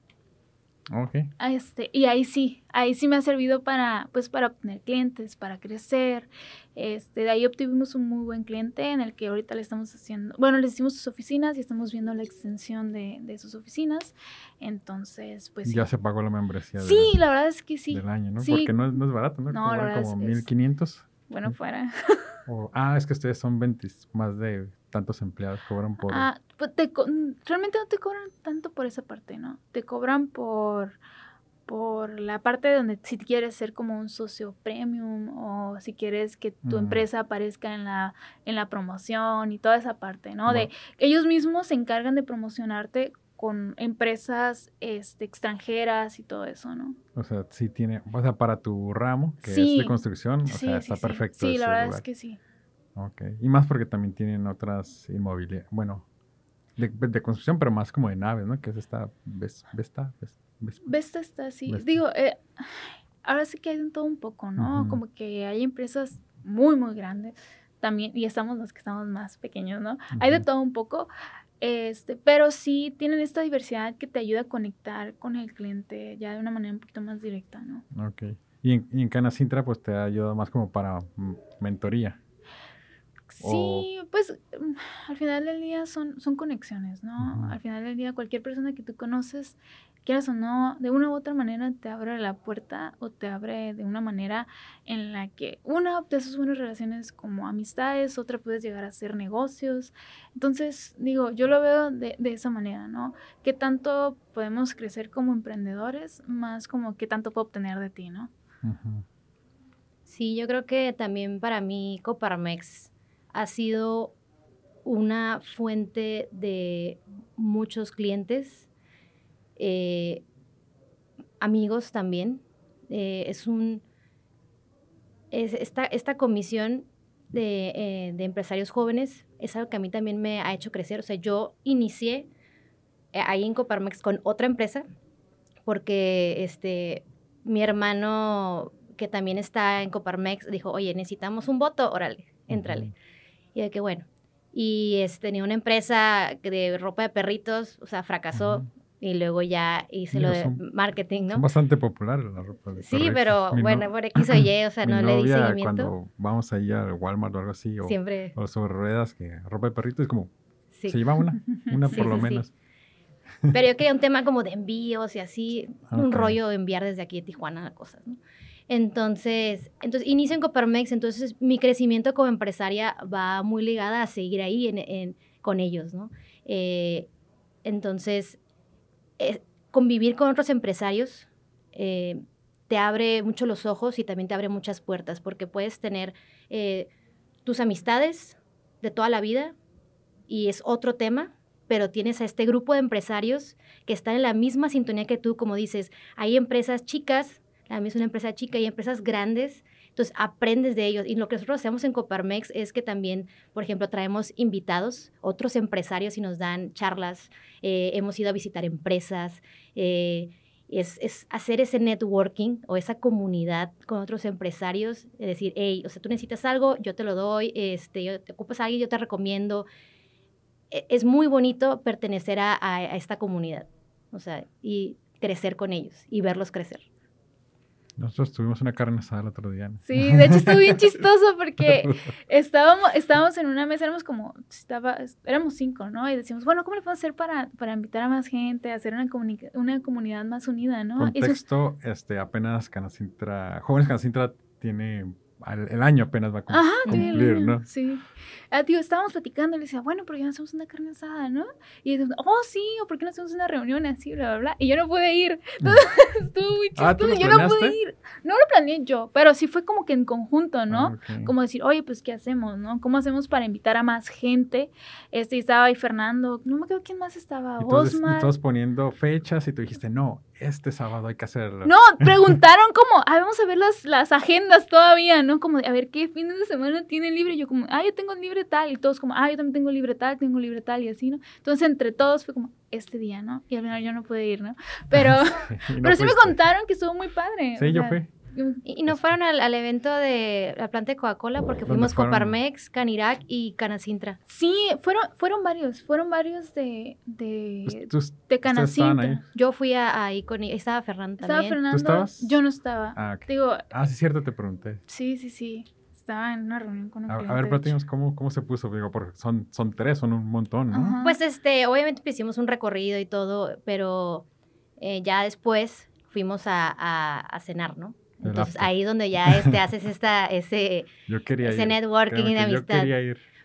Ok. Este, y ahí sí, ahí sí me ha servido para, pues, para obtener clientes, para crecer. Este, de ahí obtuvimos un muy buen cliente en el que ahorita le estamos haciendo, bueno, le hicimos sus oficinas y estamos viendo la extensión de, de sus oficinas. Entonces, pues. Ya se pagó la membresía. Sí, la verdad es que sí. Del año, ¿no? Sí. Porque no, es- no es barato, ¿no? No, la verdad como es- 1500. Bueno, fuera. Ah, es que ustedes son 20, más de tantos empleados, cobran por... Ah, pues te co- realmente no te cobran tanto por esa parte, ¿no? Te cobran por por la parte donde si quieres ser como un socio premium o si quieres que tu Mm. empresa aparezca en la en la promoción y toda esa parte, ¿no? De Va. ellos mismos se encargan de promocionarte con empresas este, extranjeras y todo eso, ¿no? O sea, sí tiene, o sea, para tu ramo, que es Sí. de construcción, o Sí, sea, sí, está sí. perfecto. Sí, ese la verdad lugar. es que sí. Ok. Y más porque también tienen otras inmobiliarias, bueno, de, de construcción, pero más como de naves, ¿no? Que es esta, Ves- Vesta, Ves- Ves- Vesta está. Vesta. Digo, eh, ahora sí que hay de todo un poco, ¿no? Como que hay empresas muy, muy grandes también, y estamos los que estamos más pequeños, ¿no? Hay de todo un poco, este, pero sí tienen esta diversidad que te ayuda a conectar con el cliente ya de una manera un poquito más directa, ¿no? Ok. Y en, y en Canacintra, pues te ha ayudado más como para mm, mentoría. O- Sí, pues mm, al final del día son, son conexiones, ¿no? Al final del día cualquier persona que tú conoces, quieras o no, de una u otra manera te abre la puerta o te abre de una manera en la que una de sus buenas relaciones como amistades, otra puedes llegar a hacer negocios. Entonces, digo, yo lo veo de, de esa manera, ¿no? ¿Qué tanto podemos crecer como emprendedores más como qué tanto puedo obtener de ti, ¿no? Sí, yo creo que también para mí Coparmex ha sido una fuente de muchos clientes, eh, amigos también. Eh, es un es esta, esta comisión de, eh, de empresarios jóvenes es algo que a mí también me ha hecho crecer. O sea, yo inicié ahí en Coparmex con otra empresa porque este, mi hermano que también está en Coparmex dijo, oye, necesitamos un voto, órale, éntrale. Y de que bueno. Y este, tenía una empresa de ropa de perritos, o sea, fracasó. Y luego ya hice lo de son- marketing, Son ¿no? bastante populares las ropas de Sí, pero Mi no- bueno, por X o Y, o sea, no le di seguimiento. Cuando vamos ahí al Walmart o algo así, o, Siempre, o sobre ruedas, que ropa de perrito es como, sí. se lleva una, una Sí, por lo sí, menos. Pero yo quería un tema como de envíos y así, un Ok. rollo de enviar desde aquí de Tijuana cosas, ¿no? Entonces, entonces inicio en Coparmex, entonces mi crecimiento como empresaria va muy ligada a seguir ahí en, en- con ellos, ¿no? Eh, entonces, eh, convivir con otros empresarios eh, te abre mucho los ojos y también te abre muchas puertas, porque puedes tener eh, tus amistades de toda la vida y es otro tema, pero tienes a este grupo de empresarios que están en la misma sintonía que tú, como dices, hay empresas chicas, la mía es una empresa chica, y empresas grandes, entonces aprendes de ellos. Y lo que nosotros hacemos en Coparmex es que también, por ejemplo, traemos invitados, otros empresarios y nos dan charlas, eh, hemos ido a visitar empresas, eh, es, hacer ese networking o esa comunidad con otros empresarios, es decir, hey, o sea, tú necesitas algo, yo te lo doy, este, yo, te ocupas a alguien, yo te recomiendo. E- Es muy bonito pertenecer a, a- a esta comunidad, o sea, y crecer con ellos y verlos crecer. Nosotros tuvimos una carne asada el otro día. ¿no? Sí, de hecho estuvo bien chistoso porque estábamos, estábamos en una mesa, éramos como, estaba, éramos cinco, ¿no? Y decíamos, bueno, ¿cómo le podemos hacer para, para invitar a más gente, hacer una, comunica- una comunidad más unida, ¿no? Y eso- Contexto, este, apenas Canacintra, Jóvenes Canacintra tiene, al- el año apenas va a cum- Ajá, cumplir, ¿no? Sí. Ah, tío, estábamos platicando y le decía, bueno, pero ya no hacemos una carne asada, ¿no? Y decíamos, oh, sí, o por qué no hacemos una reunión así, bla, bla, bla. Y yo no pude ir. Entonces, estuvo muy chistoso. Ah, ¿tú lo yo no pude ir. No lo planeé yo, pero sí fue como que en conjunto, ¿no? Ah. Como decir, oye, pues, ¿qué hacemos, no? ¿Cómo hacemos para invitar a más gente? Este, y estaba ahí Fernando, no me acuerdo quién más estaba, y Osmar. todos poniendo fechas y tú dijiste, no, este sábado hay que hacerlo. No, preguntaron como, ah, vamos a ver las, las agendas todavía, ¿no? Como, de, a ver, ¿qué fines de semana tienen libre? Y yo como, ah, yo tengo libre tal. Y todos como, ah, yo también tengo libre tal, tengo libre tal y así, ¿no? Entonces, entre todos fue como, este día, ¿no? Y al final yo no pude ir, ¿no? Pero, Sí, y no pero sí me contaron que estuvo muy padre. Sí, yo sea, fui. ¿Y, no fueron al, evento de la planta de Coca-Cola? Porque fuimos Coparmex, Canirac y Canacintra. Sí, fueron, fueron varios, fueron varios de, de, pues, de Canacintra. Yo fui ahí con estaba Fernando también. ¿Estaba Fernando? ¿Tú estabas? Yo no estaba. Ah, Digo, ah, sí, cierto, te pregunté. Sí, sí, sí. Estaba en una reunión con un A, a ver, platícanos cómo, cómo se puso, digo, porque son, son tres, son un montón, ¿no? Pues este, obviamente hicimos un recorrido y todo, pero eh, ya después fuimos a, a cenar, ¿no? Entonces ahí donde ya este, haces esta, ese, ese networking y amistad.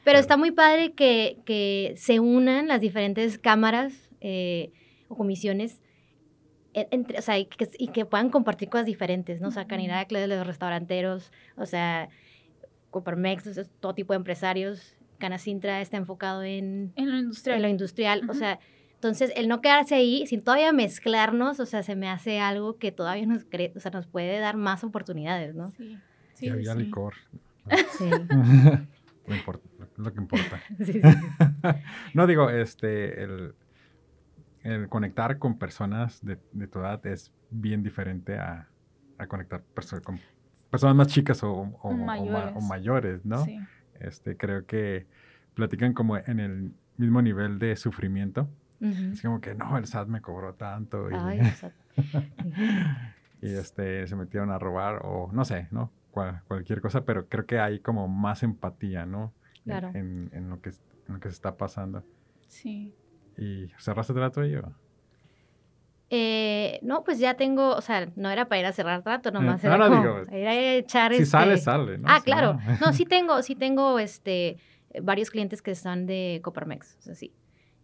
pero, está muy padre que, que, se unan las diferentes cámaras eh, o comisiones e, entre, o sea, y que, y que, puedan compartir cosas diferentes, ¿no? O sea, Canidad de los restauranteros, o sea, Coparmex, todo tipo de empresarios. Canacintra está enfocado en, en lo industrial. En lo industrial, o sea, entonces, el no quedarse ahí, sin todavía mezclarnos, o sea, se me hace algo que todavía nos, o sea, nos puede dar más oportunidades, ¿no? Sí, sí. Y había licor. Sí. lo, importa, lo que importa. Sí, no digo, este, el, el, conectar con personas de, de tu edad es bien diferente a, a conectar con personas más chicas o, o, mayores. o, mayores, ¿no? Sí. Este, creo que platican como en el mismo nivel de sufrimiento es como que no, el SAT me cobró tanto. Y, y este, se metieron a robar o no sé, ¿no? cualquier cosa, pero creo que hay como más empatía, ¿no? Claro. En, en, lo, que, en lo que se está pasando. Sí. ¿Y cerraste trato ahí Eh, no, pues ya tengo, o sea, no era para ir a cerrar trato, nomás era como digo, ir a echar Si este... sale, sale, ¿no? Ah, claro. No, sí tengo, sí tengo, este, varios clientes que están de Coparmex, o sea, sí.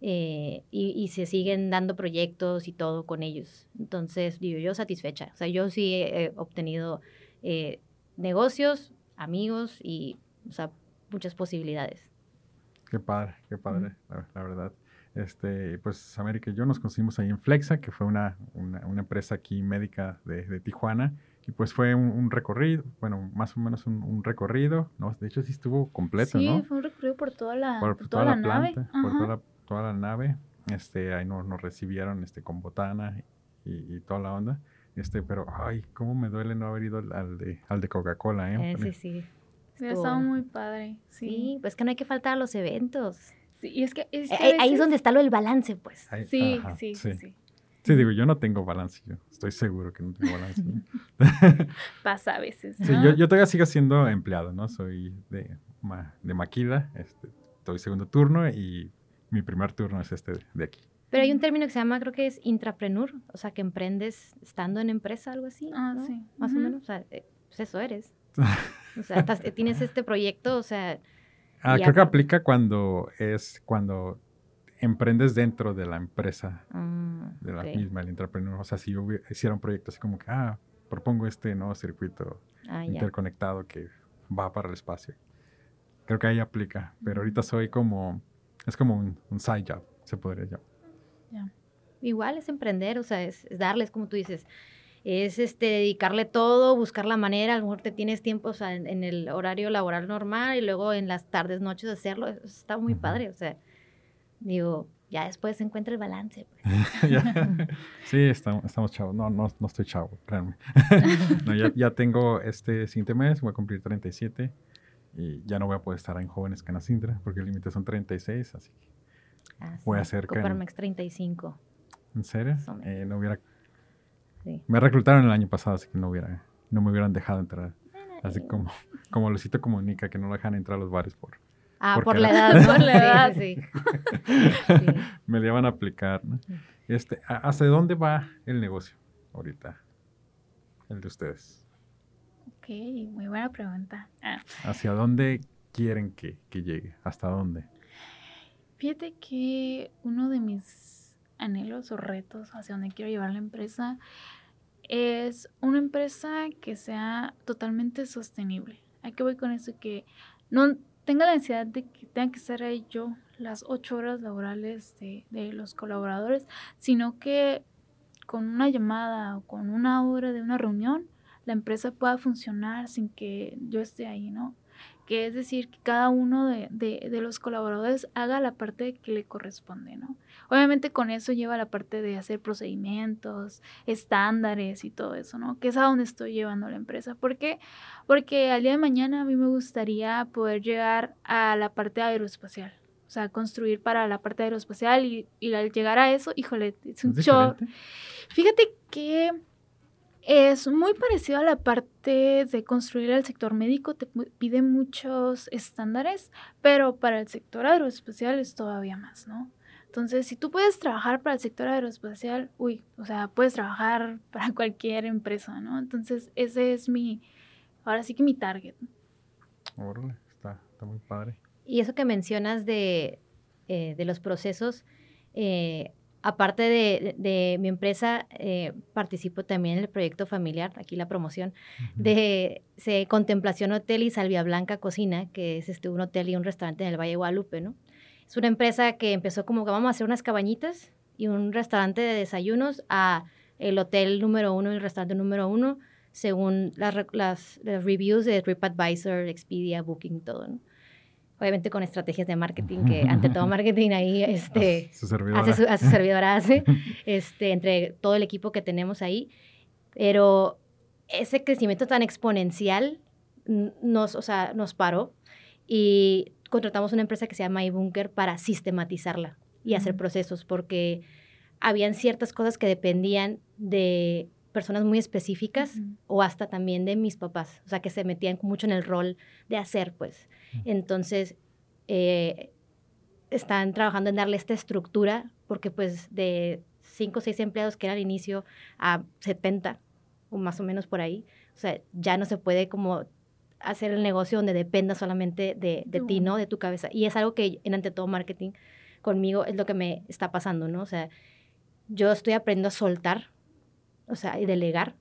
Eh, y, se siguen dando proyectos y todo con ellos. Entonces, digo, yo satisfecha. O sea, yo sí he obtenido eh, negocios, amigos y, o sea, muchas posibilidades. Qué padre, qué padre, la, verdad. Este, pues América y yo nos conocimos ahí en Flexa, que fue una, una, empresa aquí médica de, de, Tijuana. Y pues fue un, recorrido, bueno, más o menos un, recorrido, ¿no? De hecho sí estuvo completo, ¿no? Sí, fue un recorrido por toda la, por, toda, la, planta, por toda la toda la nave. Este, ahí nos, nos recibieron este, con botana y, toda la onda. Este, pero, ay, cómo me duele no haber ido al de, al de Coca-Cola, ¿eh? sí, sí. Estuvo muy padre. Sí. pues que no hay que faltar a los eventos. Sí, y es que... Es eh, Ahí es donde está lo del balance, pues. sí, sí, sí, sí, sí. digo, yo no tengo balance, yo estoy seguro que no tengo balance. Pasa a veces. Sí, yo, yo, todavía sigo siendo empleado, ¿no? Soy de, de Maquila, este, estoy segundo turno y mi primer turno es este de aquí. Pero hay un término que se llama, creo que es intrapreneur, o sea, que emprendes estando en empresa, algo así. Ah, sí. Más o menos, o sea, eh, pues eso eres. o sea, tienes este proyecto, o sea... Ah, creo que aplica cuando es, cuando emprendes dentro de la empresa, ah, de la misma, el intrapreneur. O sea, si yo hiciera un proyecto así como que, ah, propongo este nuevo circuito ah, interconectado que va para el espacio. Creo que ahí aplica, pero ahorita soy como es como un, side job, se podría llamar. Igual es emprender, o sea, es, darles, como tú dices, es este, dedicarle todo, buscar la manera, a lo mejor te tienes tiempo o sea, en, el horario laboral normal y luego en las tardes, noches hacerlo, está muy padre, o sea, digo, ya después se encuentra el balance. Pues. sí, estamos, estamos chavos, no, no, no estoy chavo, créanme. no, ya, ya, tengo este siguiente mes, voy a cumplir 37 y ya no voy a poder estar en Jóvenes Canacintra porque el límite son 36, así que ah, voy a hacer... Coparmex 35. ¿En serio? Eh, no hubiera... Sí. Me reclutaron el año pasado, así que no, hubiera, no me hubieran dejado entrar. Así como, como Lucito comunica que no lo dejan entrar a los bares por... Ah, por la edad, por la edad, sí. me le van a aplicar, ¿no? Este, ¿Hacia dónde va el negocio ahorita? El de ustedes muy buena pregunta. Ah. ¿Hacia dónde quieren que, llegue? ¿Hasta dónde? Fíjate que uno de mis anhelos o retos hacia donde quiero llevar la empresa es una empresa que sea totalmente sostenible. ¿A qué voy con eso? Que no tenga la necesidad de que tenga que estar ahí yo las ocho horas laborales de, de los colaboradores, sino que con una llamada o con una hora de una reunión la empresa pueda funcionar sin que yo esté ahí, ¿no? que es decir, que cada uno de, de, los colaboradores haga la parte que le corresponde, ¿no? Obviamente con eso lleva la parte de hacer procedimientos, estándares y todo eso, ¿no? Que es a donde estoy llevando la empresa. ¿Por qué? Porque al día de mañana a mí me gustaría poder llegar a la parte aeroespacial. O sea, construir para la parte aeroespacial y, y al llegar a eso, híjole, es un show. Fíjate que es muy parecido a la parte de construir el sector médico, te pide muchos estándares, pero para el sector aeroespacial es todavía más, ¿no? Entonces, si tú puedes trabajar para el sector aeroespacial, uy, o sea, puedes trabajar para cualquier empresa, ¿no? Entonces, ese es mi, ahora sí que mi target. Órale, está, está muy padre. Y eso que mencionas de, eh, de los procesos, eh, aparte de, mi empresa, eh, participo también en el proyecto familiar, aquí la promoción, de Contemplación Hotel y Salvia Blanca Cocina, que es este, un hotel y un restaurante en el Valle de Guadalupe, ¿no? Es una empresa que empezó como que vamos a hacer unas cabañitas y un restaurante de desayunos a el hotel número uno y el restaurante número uno, según las, las, las reviews de TripAdvisor, Expedia, Booking, todo, ¿no? Obviamente con estrategias de marketing, que ante todo marketing ahí este, su servidora. hace su, a su servidora hace, este, entre todo el equipo que tenemos ahí. Pero ese crecimiento tan exponencial nos, o sea, nos paró y contratamos una empresa que se llama iBunker para sistematizarla y hacer procesos, porque habían ciertas cosas que dependían de personas muy específicas o hasta también de mis papás, o sea, que se metían mucho en el rol de hacer, pues. Entonces, eh, están trabajando en darle esta estructura, porque pues de cinco o seis empleados que era al inicio a 70, o más o menos por ahí, o sea, ya no se puede como hacer el negocio donde dependa solamente de, de ti, ¿no? De tu cabeza. Y es algo que en ante todo marketing conmigo es lo que me está pasando, ¿no? O sea, yo estoy aprendiendo a soltar, o sea, y delegar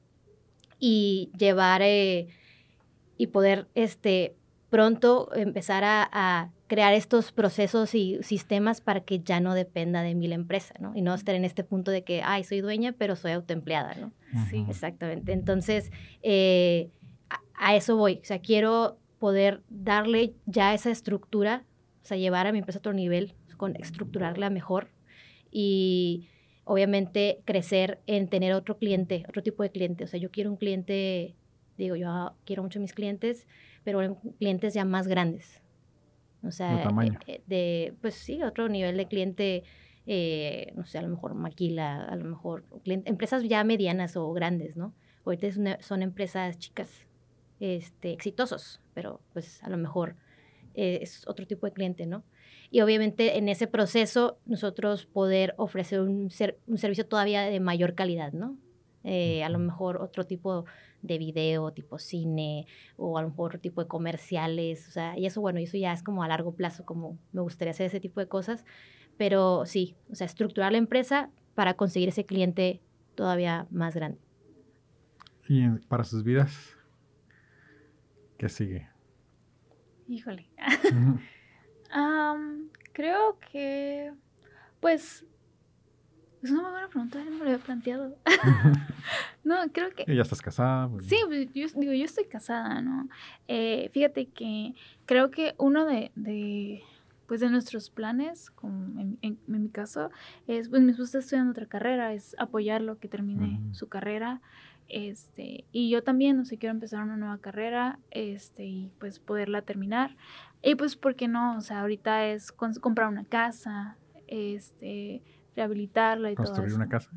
y llevar eh, y poder este, pronto empezar a, crear estos procesos y sistemas para que ya no dependa de mí la empresa, ¿no? Y no estar en este punto de que, ay, soy dueña, pero soy autoempleada, ¿no? Sí. Exactamente. Entonces, eh, a, eso voy. O sea, quiero poder darle ya esa estructura, o sea, llevar a mi empresa a otro nivel, con estructurarla mejor y obviamente crecer en tener otro cliente, otro tipo de cliente. O sea, yo quiero un cliente, digo, yo quiero mucho a mis clientes, pero en clientes ya más grandes. O sea, de, eh, de, pues sí, otro nivel de cliente, eh, no sé, a lo mejor maquila, a lo mejor empresas ya medianas o grandes, ¿no? Ahorita son empresas chicas, este, exitosos, pero pues a lo mejor eh, es otro tipo de cliente, ¿no? Y obviamente en ese proceso nosotros poder ofrecer un, un servicio todavía de mayor calidad, ¿no? a lo mejor otro tipo de video, tipo cine, o a lo mejor otro tipo de comerciales, o sea, y eso, bueno, eso ya es como a largo plazo, como me gustaría hacer ese tipo de cosas, pero sí, o sea, estructurar la empresa para conseguir ese cliente todavía más grande. ¿Y para sus vidas? ¿Qué sigue? Híjole. Creo que, pues, es una muy buena pregunta, no me lo había planteado. no, creo que... ¿Y ya estás casada? Sí, pues, yo, digo, yo estoy casada, ¿no? Eh, fíjate que creo que uno de, de pues de nuestros planes, como en, mi caso, es, pues mi esposo está estudiando otra carrera, es apoyarlo, que termine su carrera, este, y yo también, no sé, quiero empezar una nueva carrera, este, y pues poderla terminar, y pues, ¿por qué no? O sea, ahorita es comprar una casa, este, rehabilitarla y todo ¿Construir una casa?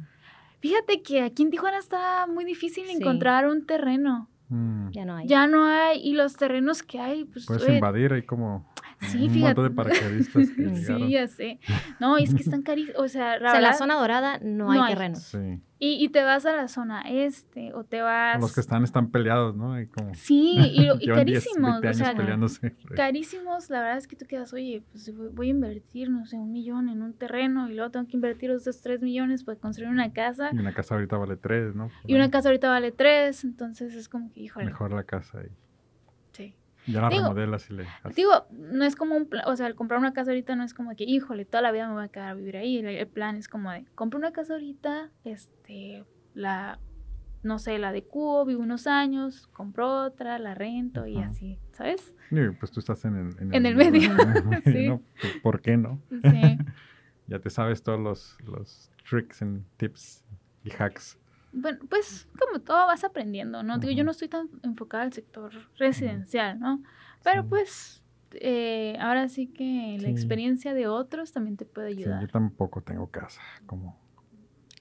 Fíjate que aquí en Tijuana está muy difícil encontrar un terreno. Mm. Ya no hay. Ya no hay. Y los terrenos que hay, pues. Puedes invadir ahí como. Sí, un fíjate. de paracaidistas Sí, ya sé. No, es que están carísimos. O sea, en la zona dorada no, hay, terrenos. Sí. Y, y, te vas a la zona este o te vas... los que están están peleados, ¿no? como... Sí, y, y carísimos. o sea, carísimos, la verdad es que tú quedas, oye, pues voy a invertir, no sé, un millón en un terreno y luego tengo que invertir esos tres millones para construir una casa. Y una casa ahorita vale tres, ¿no? y una casa ahorita vale tres, entonces es como que, híjole. Mejor la casa ahí. Ya la remodelas y le... Digo, no es como un plan, o sea, el comprar una casa ahorita no es como que, híjole, toda la vida me voy a quedar a vivir ahí. El, plan es como de, compro una casa ahorita, este, la no sé, la de Cubo, vivo unos años, compro otra, la rento y así, ¿sabes? Pues tú estás en el, En el medio, en el medio, sí. ¿no? Pues, ¿Por qué no? Sí. Ya te sabes todos los, los tricks and tips y hacks. Bueno, pues como todo vas aprendiendo, ¿no? Digo, yo no estoy tan enfocada al sector residencial, ¿no? Pero Sí. pues eh, ahora sí que la Sí. experiencia de otros también te puede Sí, ayudar. yo tampoco tengo casa, como,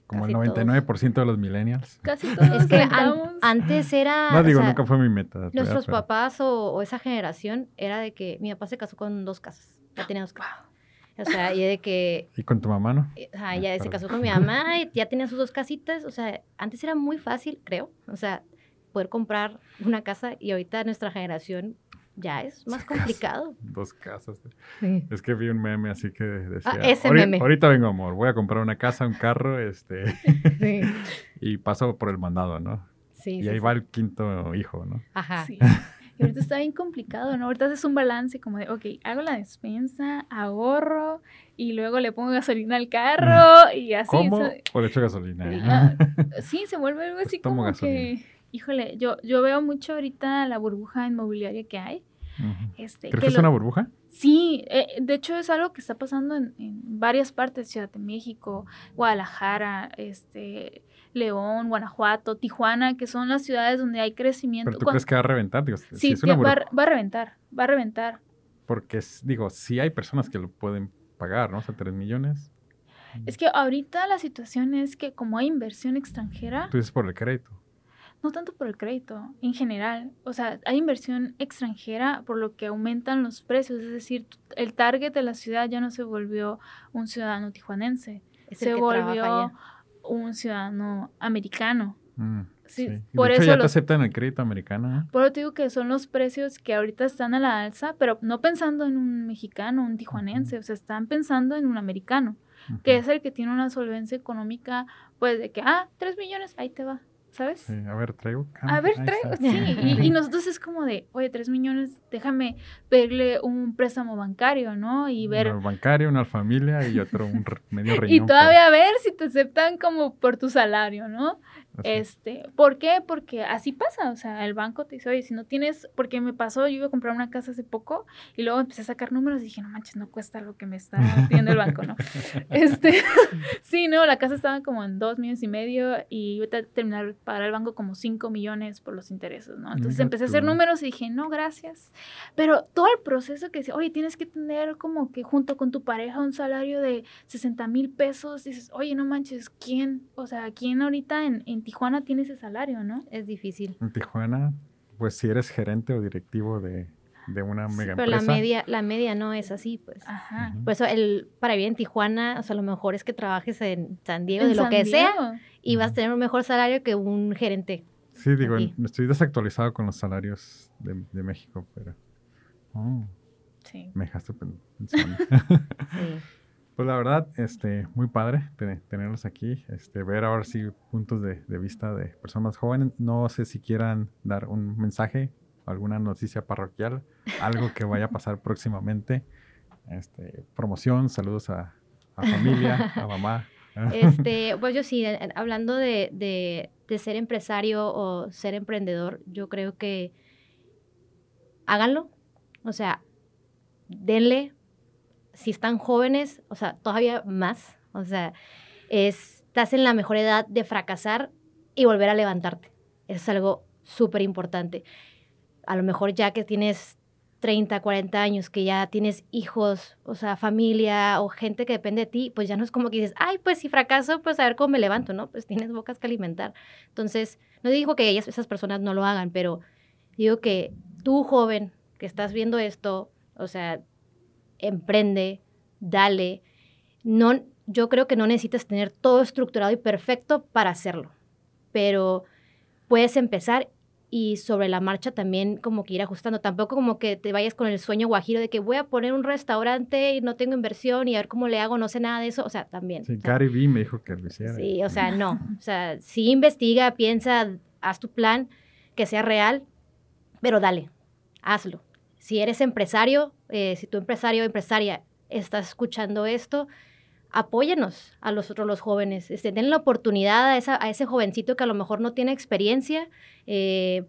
como Casi el 99% de los millennials. Casi todos Es que an- antes era... No o digo, sea, nunca fue mi meta. Nuestros Pero- papás o, o esa generación era de que mi papá se casó con dos casas. Ya tenía dos casas. O sea, y de que ¿Y con tu mamá, no? eh, ajá, ya se casó con mi mamá y ya tenía sus dos casitas. O sea, antes era muy fácil, creo. O sea, poder comprar una casa y ahorita nuestra generación ya es más complicado. Dos casas. Sí. Es que vi un meme así que decía, Ah, ese "Ahori- meme. ahorita vengo, amor, voy a comprar una casa, un carro, este, Sí, y paso por el mandado, ¿no? sí, y sí, ahí sí. va el quinto hijo, ¿no? Ajá. Y ahorita está bien complicado, ¿no? Ahorita haces un balance como de, ok, hago la despensa, ahorro y luego le pongo gasolina al carro y así. ¿Cómo? Por hecho gasolina. Ajá. ah, sí, se vuelve algo así Pues como gasolina. que, híjole, yo, yo veo mucho ahorita la burbuja inmobiliaria que hay. Este, ¿Crees que es lo- una burbuja? Sí, eh, de hecho es algo que está pasando en, en varias partes, Ciudad de México, Guadalajara, este, León, Guanajuato, Tijuana, que son las ciudades donde hay crecimiento. ¿Pero tú Cuan- crees que va a reventar? Digo, si sí, es una que va, va a reventar, va a reventar. Porque, es- digo, sí hay personas que lo pueden pagar, ¿no? O sea, 3 millones. Es que ahorita la situación es que como hay inversión extranjera, Tú dices por el crédito. no tanto por el crédito, en general, o sea, hay inversión extranjera por lo que aumentan los precios, es decir, el target de la ciudad ya no se volvió un ciudadano tijuanense, Es el se volvió allá. Un ciudadano americano. Mm, Sí, por de hecho eso ya te los- aceptan el crédito americano. ¿eh? Por eso te digo que son los precios que ahorita están a la alza, pero no pensando en un mexicano, un tijuanense, o sea, están pensando en un americano, que es el que tiene una solvencia económica, pues de que, ah, tres millones, ahí te va, ¿sabes? Sí, a ver, traigo. A ver, traigo, sí, y, y nosotros es como de, oye, tres millones, déjame pedirle un préstamo bancario, ¿no? Y ver, Uno bancario, una familia y otro un medio riñón. y todavía ver si te aceptan como por tu salario, ¿no? Así. Este, ¿por qué? Porque así pasa, o sea, el banco te dice, oye, si no tienes, porque me pasó, yo iba a comprar una casa hace poco y luego empecé a sacar números y dije, no manches, no cuesta lo que me está pidiendo el banco, ¿no? Este, sí, no, la casa estaba como en dos millones y medio y iba a terminar de pagar al banco como cinco millones por los intereses, ¿no? Entonces Mira empecé a hacer números y dije, no, gracias. Pero todo el proceso que decía, oye, tienes que tener como que junto con tu pareja un salario de 60 mil pesos, dices, oye, no manches, ¿quién? O sea, ¿quién ahorita en, en Tijuana tiene ese salario, no? Es difícil. En Tijuana, pues si eres gerente o directivo de, de una mega Pero la media, la media no es así, pues. Ajá. Por eso el, para vivir en Tijuana, o sea, lo mejor es que trabajes en San Diego, En de lo San que sea, y vas a tener un mejor salario que un gerente. Sí, digo, aquí. en- estoy desactualizado con los salarios de, de México, pero. Oh, Sí. me dejaste pen- pensando. Sí. Pues la verdad, este, muy padre te- tenerlos aquí, este, ver ahora sí puntos de, de vista de personas jóvenes. No sé si quieran dar un mensaje, alguna noticia parroquial, algo que vaya a pasar próximamente. Este, promoción, saludos a, a familia, a mamá. Este, pues yo sí, eh, hablando de, de- de ser empresario o ser emprendedor, yo creo que háganlo. O sea, denle. Si están jóvenes, o sea, todavía más. O sea, es- estás en la mejor edad de fracasar y volver a levantarte. Eso es algo súper importante. A lo mejor ya que tienes 30, 40 años, que ya tienes hijos, o sea, familia o gente que depende de ti, pues ya no es como que dices, ay, pues si fracaso, pues a ver cómo me levanto, ¿no? Pues tienes bocas que alimentar. Entonces, no digo que ellas, esas personas no lo hagan, pero digo que tú, joven, que estás viendo esto, o sea, emprende, dale. No, yo creo que no necesitas tener todo estructurado y perfecto para hacerlo, pero puedes empezar y sobre la marcha también como que ir ajustando. Tampoco como que te vayas con el sueño guajiro de que voy a poner un restaurante y no tengo inversión y a ver cómo le hago, no sé nada de eso. O sea, también. Sí, o sea, Gary Vee me dijo que lo hiciera. Sí, o sea, no. O sea, sí investiga, piensa, haz tu plan que sea real, pero dale, hazlo. Si eres empresario, eh, si tu empresario o empresaria estás escuchando esto, apóyenos a los otros los jóvenes, este, den la oportunidad a, esa, a ese jovencito que a lo mejor no tiene experiencia, eh,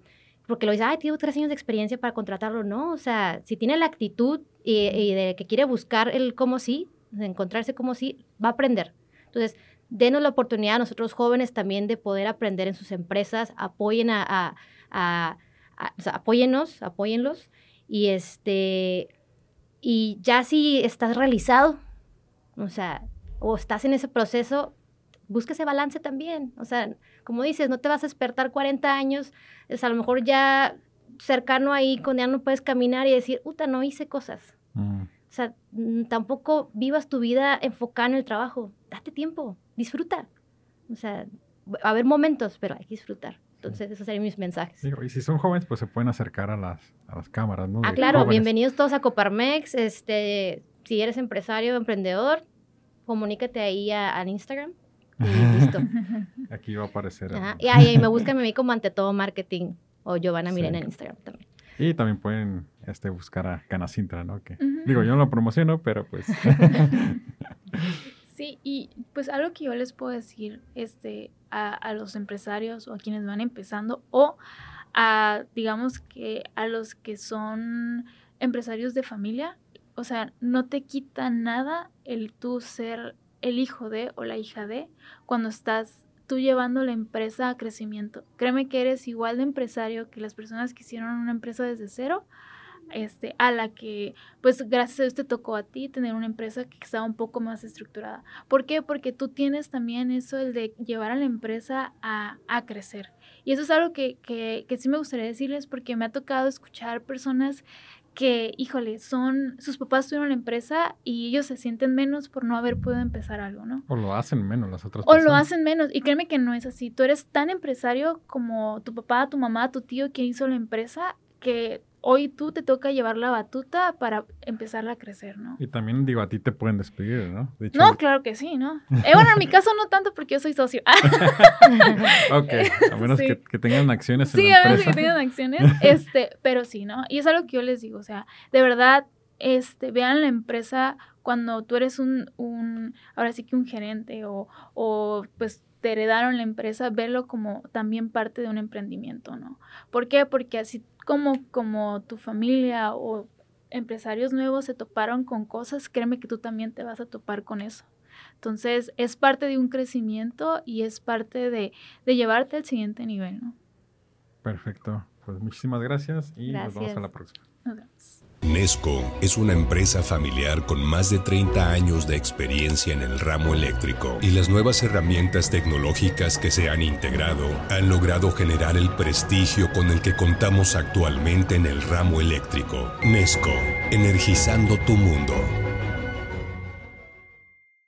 porque lo dice, ay, tengo tres años de experiencia para contratarlo. No, o sea, si tiene la actitud y, de que quiere buscar el cómo sí, encontrarse como sí, va a aprender. Entonces, denos la oportunidad a nosotros jóvenes también de poder aprender en sus empresas, apoyen a, a, o sea, apóyennos, apóyenlos, y este, y ya si estás realizado, o sea, o estás en ese proceso, busca ese balance también. O sea, como dices, no te vas a despertar 40 años, es a lo mejor ya cercano ahí, con ya no puedes caminar y decir, puta, no hice cosas. Mm. O sea, mm, tampoco vivas tu vida enfocada en el trabajo. Date tiempo, disfruta. O sea, va a haber momentos, pero hay que disfrutar. Entonces, esos serían mis mensajes. y si son jóvenes, pues se pueden acercar a las, a las cámaras, ¿no? Ah, claro, bienvenidos todos a Coparmex. Este, si eres empresario o emprendedor, comunícate ahí al Instagram y listo. Aquí va a aparecer. Y ahí, me buscan a mí como ante todo marketing o Giovanna Miren en Instagram también. Y también pueden este, buscar a Canacintra, ¿no? Que, Digo, yo no lo promociono, pero pues... sí, y pues algo que yo les puedo decir este, a, a los empresarios o a quienes van empezando o a, digamos que a los que son empresarios de familia, o sea, no te quita nada el tú ser el hijo de o la hija de cuando estás tú llevando la empresa a crecimiento. Créeme que eres igual de empresario que las personas que hicieron una empresa desde cero, este, a la que, pues gracias a Dios te tocó a ti tener una empresa que estaba un poco más estructurada. ¿Por qué? Porque tú tienes también eso, el de llevar a la empresa a, a crecer. Y eso es algo que, que, que sí me gustaría decirles porque me ha tocado escuchar personas que, híjole, son, sus papás tuvieron la empresa y ellos se sienten menos por no haber podido empezar algo, ¿no? O lo hacen menos las otras o personas. O lo hacen menos. Y créeme que no es así. Tú eres tan empresario como tu papá, tu mamá, tu tío que hizo la empresa que hoy tú te toca llevar la batuta para empezarla a crecer, ¿no? Y también, digo, a ti te pueden despedir, ¿no? no, claro que sí, ¿no? Eh, bueno, en mi caso no tanto porque yo soy socio. ok, a menos que, tengan acciones en sí, la a menos que tengan acciones, este, pero sí, ¿no? Y es algo que yo les digo, o sea, de verdad, este, vean la empresa cuando tú eres un, un ahora sí que un gerente o, o pues te heredaron la empresa, verlo como también parte de un emprendimiento, ¿no? ¿Por qué? Porque así como, como tu familia o empresarios nuevos se toparon con cosas, créeme que tú también te vas a topar con eso. Entonces, es parte de un crecimiento y es parte de, de llevarte al siguiente nivel, ¿no? Perfecto. Pues muchísimas gracias y nos vemos a la próxima. Nos vemos. Nesco es una empresa familiar con más de 30 años de experiencia en el ramo eléctrico y las nuevas herramientas tecnológicas que se han integrado han logrado generar el prestigio con el que contamos actualmente en el ramo eléctrico. Nesco, energizando tu mundo.